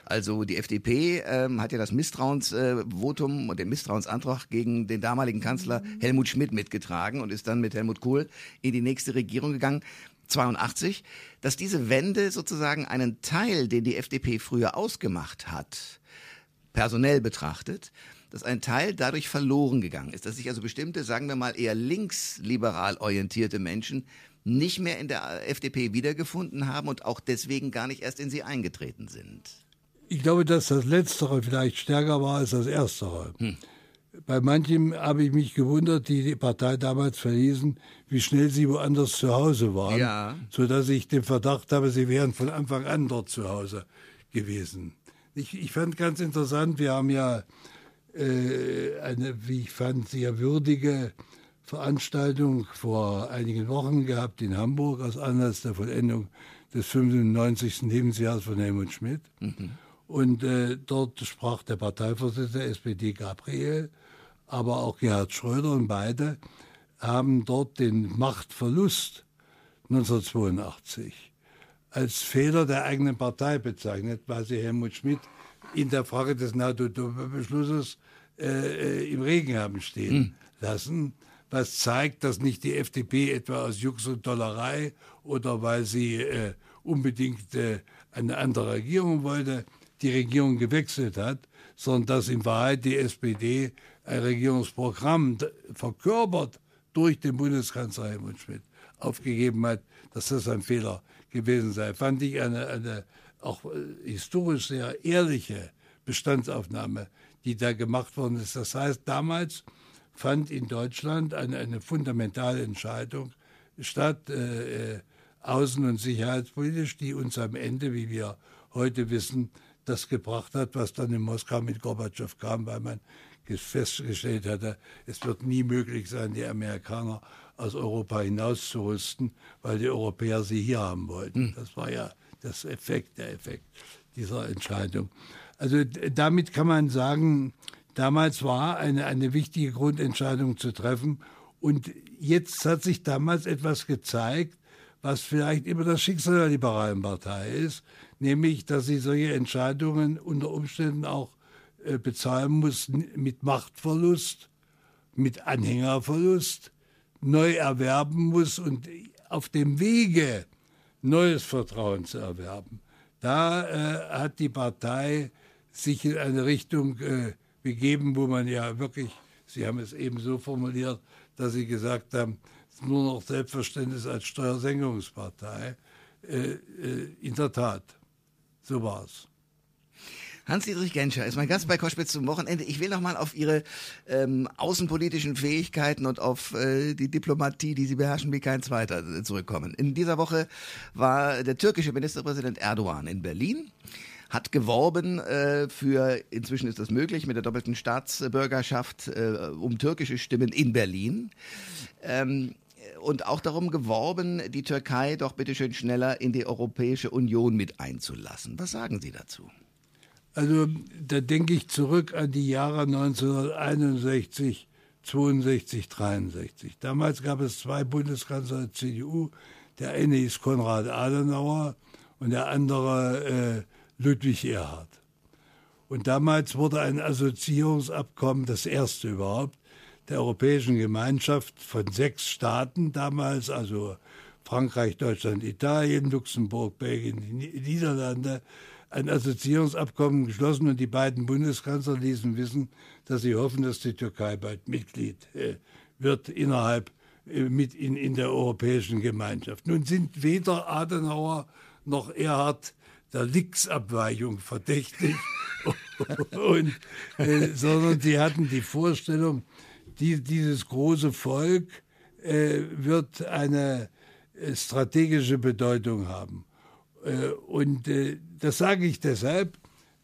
also die FDP ähm, hat ja das Misstrauensvotum äh, und den Misstrauensantrag gegen den damaligen Kanzler Helmut Schmidt mitgetragen und ist dann mit Helmut Kohl in die nächste Regierung gegangen. 82, dass diese Wende sozusagen einen Teil, den die FDP früher ausgemacht hat, personell betrachtet, dass ein Teil dadurch verloren gegangen ist, dass sich also bestimmte, sagen wir mal, eher linksliberal orientierte Menschen nicht mehr in der FDP wiedergefunden haben und auch deswegen gar nicht erst in sie eingetreten sind. Ich glaube, dass das Letztere vielleicht stärker war als das Erstere. Hm. Bei manchem habe ich mich gewundert, die die Partei damals verließen, wie schnell sie woanders zu Hause waren, ja. sodass ich den Verdacht habe, sie wären von Anfang an dort zu Hause gewesen. Ich, ich fand ganz interessant, wir haben ja äh, eine, wie ich fand, sehr würdige Veranstaltung vor einigen Wochen gehabt in Hamburg aus Anlass der Vollendung des 95. Lebensjahres von Helmut Schmidt. Mhm. Und äh, dort sprach der Parteivorsitzende SPD Gabriel, aber auch Gerhard Schröder und beide haben dort den Machtverlust 1982 als Fehler der eigenen Partei bezeichnet, weil sie Helmut Schmidt in der Frage des NATO-Beschlusses äh, äh, im Regen haben stehen hm. lassen, was zeigt, dass nicht die FDP etwa aus Jux und Dollerei oder weil sie äh, unbedingt äh, eine andere Regierung wollte, die Regierung gewechselt hat, sondern dass in Wahrheit die SPD ein Regierungsprogramm verkörpert durch den Bundeskanzler Helmut Schmidt aufgegeben hat, dass das ein Fehler gewesen sei. Fand ich eine, eine auch äh, historisch sehr ehrliche Bestandsaufnahme die da gemacht worden ist. Das heißt, damals fand in Deutschland eine, eine fundamentale Entscheidung statt, äh, äh, außen- und sicherheitspolitisch, die uns am Ende, wie wir heute wissen, das gebracht hat, was dann in Moskau mit Gorbatschow kam, weil man festgestellt hatte, es wird nie möglich sein, die Amerikaner aus Europa hinauszurüsten, weil die Europäer sie hier haben wollten. Hm. Das war ja das Effekt, der Effekt dieser Entscheidung. Also damit kann man sagen, damals war eine, eine wichtige Grundentscheidung zu treffen. Und jetzt hat sich damals etwas gezeigt, was vielleicht immer das Schicksal der liberalen Partei ist, nämlich, dass sie solche Entscheidungen unter Umständen auch äh, bezahlen muss mit Machtverlust, mit Anhängerverlust neu erwerben muss und auf dem Wege neues Vertrauen zu erwerben. Da äh, hat die Partei sich in eine Richtung äh, begeben, wo man ja wirklich, Sie haben es eben so formuliert, dass Sie gesagt haben, nur noch Selbstverständnis als Steuersenkungspartei. Äh, äh, in der Tat, so war es. Hans-Dietrich Genscher ist mein Gast bei Koschwitz zum Wochenende. Ich will noch mal auf Ihre ähm, außenpolitischen Fähigkeiten und auf äh, die Diplomatie, die Sie beherrschen wie kein zweiter, äh, zurückkommen. In dieser Woche war der türkische Ministerpräsident Erdogan in Berlin hat geworben äh, für, inzwischen ist das möglich, mit der doppelten Staatsbürgerschaft äh, um türkische Stimmen in Berlin. Ähm, und auch darum geworben, die Türkei doch bitte schön schneller in die Europäische Union mit einzulassen. Was sagen Sie dazu? Also da denke ich zurück an die Jahre 1961, 62, 63. Damals gab es zwei Bundeskanzler der CDU. Der eine ist Konrad Adenauer und der andere äh, Ludwig Erhard. Und damals wurde ein Assoziierungsabkommen, das erste überhaupt, der Europäischen Gemeinschaft von sechs Staaten damals, also Frankreich, Deutschland, Italien, Luxemburg, Belgien, die Niederlande, ein Assoziierungsabkommen geschlossen und die beiden Bundeskanzler ließen wissen, dass sie hoffen, dass die Türkei bald Mitglied äh, wird innerhalb äh, mit in, in der Europäischen Gemeinschaft. Nun sind weder Adenauer noch Erhard der Lix-Abweichung verdächtig, und, äh, sondern sie hatten die Vorstellung, die, dieses große Volk äh, wird eine strategische Bedeutung haben. Äh, und äh, das sage ich deshalb,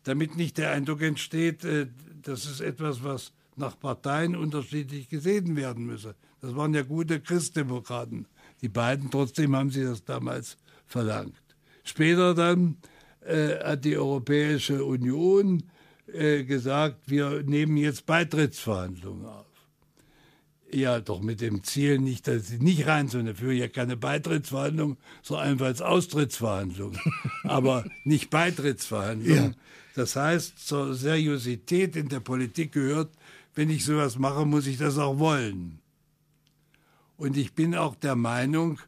damit nicht der Eindruck entsteht, äh, das ist etwas, was nach Parteien unterschiedlich gesehen werden müsse. Das waren ja gute Christdemokraten, die beiden. Trotzdem haben sie das damals verlangt. Später dann äh, hat die Europäische Union äh, gesagt, wir nehmen jetzt Beitrittsverhandlungen auf. Ja, doch mit dem Ziel nicht, dass sie nicht rein, sondern für ja keine Beitrittsverhandlungen, so einfach Austrittsverhandlungen, aber nicht Beitrittsverhandlungen. Ja. Das heißt, zur Seriosität in der Politik gehört, wenn ich sowas mache, muss ich das auch wollen. Und ich bin auch der Meinung,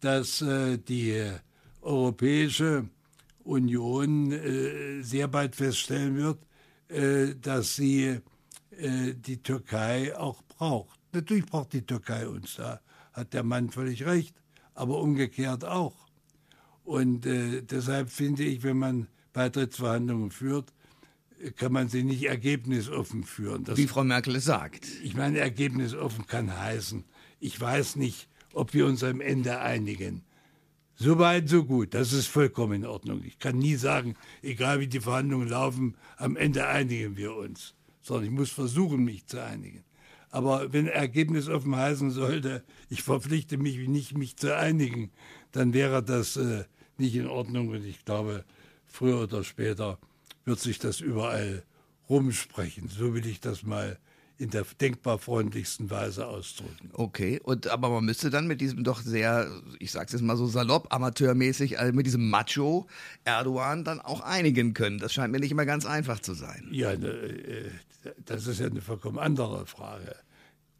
dass äh, die Europäische Union äh, sehr bald feststellen wird, äh, dass sie äh, die Türkei auch braucht. Natürlich braucht die Türkei uns, da hat der Mann völlig recht, aber umgekehrt auch. Und äh, deshalb finde ich, wenn man Beitrittsverhandlungen führt, kann man sie nicht ergebnisoffen führen. Das, Wie Frau Merkel es sagt. Ich meine, ergebnisoffen kann heißen, ich weiß nicht, ob wir uns am Ende einigen. So weit, so gut. Das ist vollkommen in Ordnung. Ich kann nie sagen, egal wie die Verhandlungen laufen, am Ende einigen wir uns. Sondern ich muss versuchen, mich zu einigen. Aber wenn Ergebnis offen heißen sollte, ich verpflichte mich nicht, mich zu einigen, dann wäre das äh, nicht in Ordnung. Und ich glaube, früher oder später wird sich das überall rumsprechen. So will ich das mal in der denkbar freundlichsten Weise ausdrücken. Okay, und aber man müsste dann mit diesem doch sehr, ich sag's jetzt mal so salopp, amateurmäßig, also mit diesem Macho Erdogan dann auch einigen können. Das scheint mir nicht immer ganz einfach zu sein. Ja, ne, das ist ja eine vollkommen andere Frage.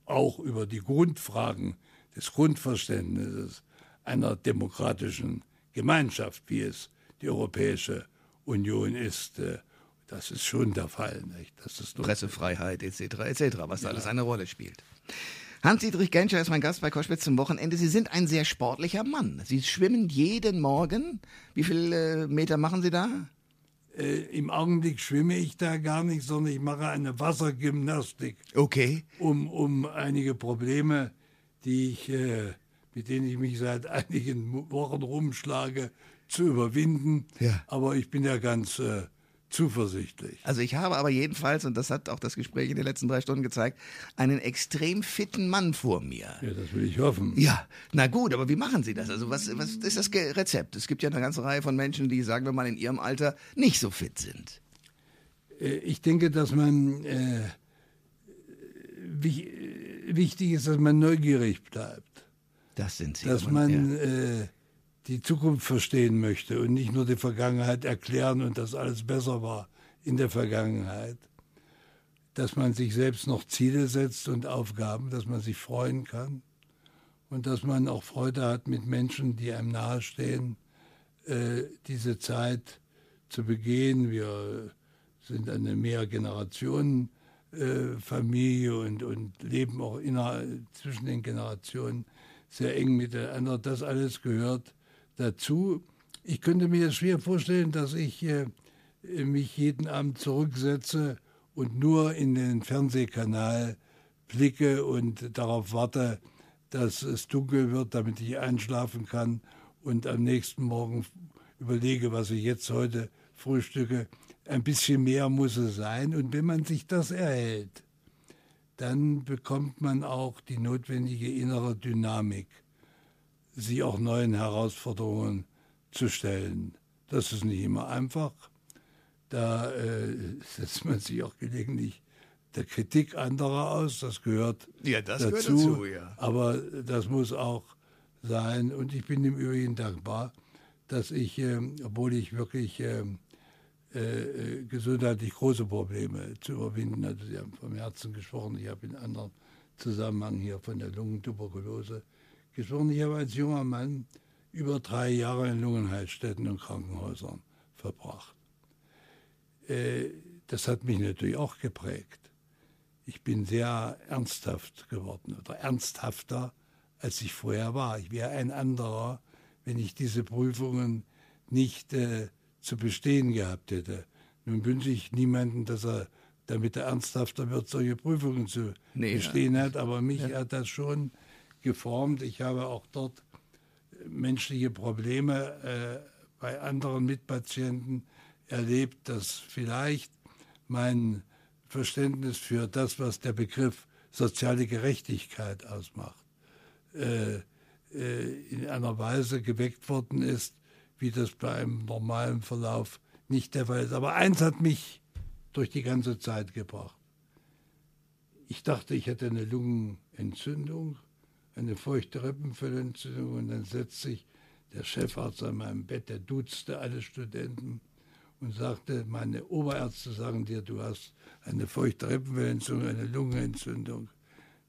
Auch über die Grundfragen des Grundverständnisses einer demokratischen Gemeinschaft, wie es die Europäische Union ist, äh, das ist schon der Fall. Nicht? Das ist Pressefreiheit etc. etc., was ja. da alles eine Rolle spielt. Hans-Dietrich Genscher ist mein Gast bei Koschwitz zum Wochenende. Sie sind ein sehr sportlicher Mann. Sie schwimmen jeden Morgen. Wie viele Meter machen Sie da? Äh, Im Augenblick schwimme ich da gar nicht, sondern ich mache eine Wassergymnastik. Okay. Um, um einige Probleme, die ich, äh, mit denen ich mich seit einigen Wochen rumschlage, zu überwinden. Ja. Aber ich bin ja ganz äh, zuversichtlich. Also ich habe aber jedenfalls, und das hat auch das Gespräch in den letzten drei Stunden gezeigt, einen extrem fitten Mann vor mir. Ja, das will ich hoffen. Ja, na gut, aber wie machen Sie das? Also was, was ist das Rezept? Es gibt ja eine ganze Reihe von Menschen, die, sagen wir mal, in ihrem Alter nicht so fit sind. Äh, ich denke, dass man äh, wichtig ist, dass man neugierig bleibt. Das sind Sie. Dass man ja. äh, die Zukunft verstehen möchte und nicht nur die Vergangenheit erklären und dass alles besser war in der Vergangenheit. dass man sich selbst noch Ziele setzt und Aufgaben, dass man sich freuen kann und dass man auch Freude hat mit Menschen, die einem nahestehen, äh, diese Zeit zu begehen. Wir sind eine Mehrgenerationen-Familie äh, und, und leben auch inner, zwischen den Generationen sehr eng miteinander. Das alles gehört dazu. Ich könnte mir schwer vorstellen, dass ich äh, mich jeden Abend zurücksetze und nur in den Fernsehkanal blicke und darauf warte, dass es dunkel wird, damit ich einschlafen kann und am nächsten Morgen überlege, was ich jetzt heute frühstücke. Ein bisschen mehr muss es sein. Und wenn man sich das erhält, dann bekommt man auch die notwendige innere Dynamik, sich auch neuen Herausforderungen zu stellen. Das ist nicht immer einfach. Da äh, setzt man sich auch gelegentlich der Kritik anderer aus. Das gehört ja, das dazu. Gehört dazu ja. Aber das muss auch sein. Und ich bin im Übrigen dankbar, dass ich, äh, obwohl ich wirklich ähm, äh, äh, gesundheitlich große Probleme zu überwinden hatte, Sie haben vom Herzen gesprochen, ich habe in anderen Zusammenhang hier von der Lungentuberkulose gesprochen. Ich habe als junger Mann über drei Jahre in Lungenheilstätten und Krankenhäusern verbracht. Äh, das hat mich natürlich auch geprägt. Ich bin sehr ernsthaft geworden oder ernsthafter, als ich vorher war. Ich wäre ein anderer, wenn ich diese Prüfungen nicht äh, zu bestehen gehabt hätte. Nun wünsche ich niemanden, dass er, damit er ernsthafter wird, solche Prüfungen zu nee, bestehen ja. hat, aber mich ja. hat das schon geformt. Ich habe auch dort menschliche Probleme äh, bei anderen Mitpatienten erlebt, dass vielleicht mein Verständnis für das, was der Begriff soziale Gerechtigkeit ausmacht, äh, äh, in einer Weise geweckt worden ist, wie das bei einem normalen Verlauf nicht der Fall ist. Aber eins hat mich durch die ganze Zeit gebracht. Ich dachte, ich hätte eine Lungenentzündung, eine feuchte Rippenfellentzündung und dann setzt sich der Chefarzt an meinem Bett, der duzte alle Studenten und sagte, meine Oberärzte sagen dir, du hast eine feuchte Rippenfellentzündung, eine Lungenentzündung.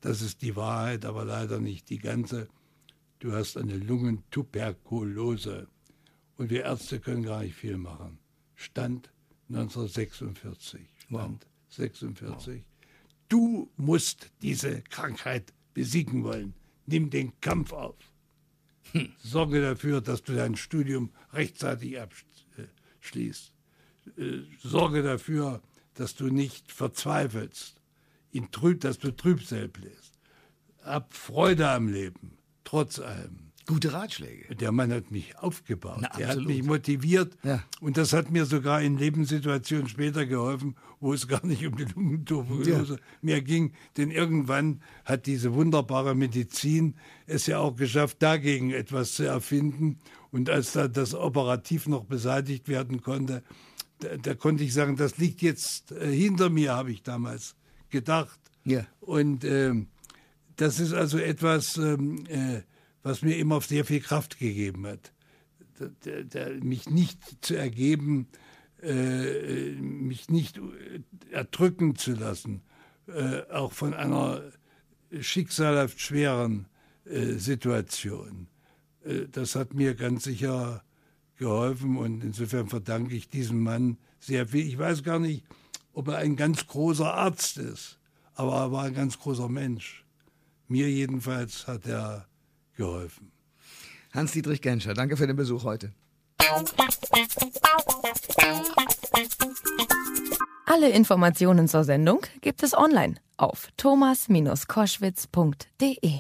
Das ist die Wahrheit, aber leider nicht die ganze. Du hast eine Lungentuberkulose. Und wir Ärzte können gar nicht viel machen. Stand 1946. Stand wow. 46. Wow. Du musst diese Krankheit besiegen wollen. Nimm den Kampf auf. Hm. Sorge dafür, dass du dein Studium rechtzeitig abschließt. Äh, sorge dafür, dass du nicht verzweifelst, ihn trüb, dass du Trübsal bläst. Hab Freude am Leben, trotz allem. Gute Ratschläge. Der Mann hat mich aufgebaut. Na, er hat mich motiviert. Ja. Und das hat mir sogar in Lebenssituationen später geholfen, wo es gar nicht um die Lungentuberkulose ja. mehr ging. Denn irgendwann hat diese wunderbare Medizin es ja auch geschafft, dagegen etwas zu erfinden. Und als da das operativ noch beseitigt werden konnte, da, da konnte ich sagen, das liegt jetzt äh, hinter mir, habe ich damals gedacht. Ja. Und äh, das ist also etwas, ähm, äh, was mir immer sehr viel Kraft gegeben hat. Der, der, mich nicht zu ergeben, äh, mich nicht erdrücken zu lassen, äh, auch von einer schicksalhaft schweren äh, Situation. Äh, das hat mir ganz sicher geholfen und insofern verdanke ich diesem Mann sehr viel. Ich weiß gar nicht, ob er ein ganz großer Arzt ist, aber er war ein ganz großer Mensch. Mir jedenfalls hat er geholfen. Hans-Dietrich Genscher, danke für den Besuch heute. Alle Informationen zur Sendung gibt es online auf thomas-koschwitz.de.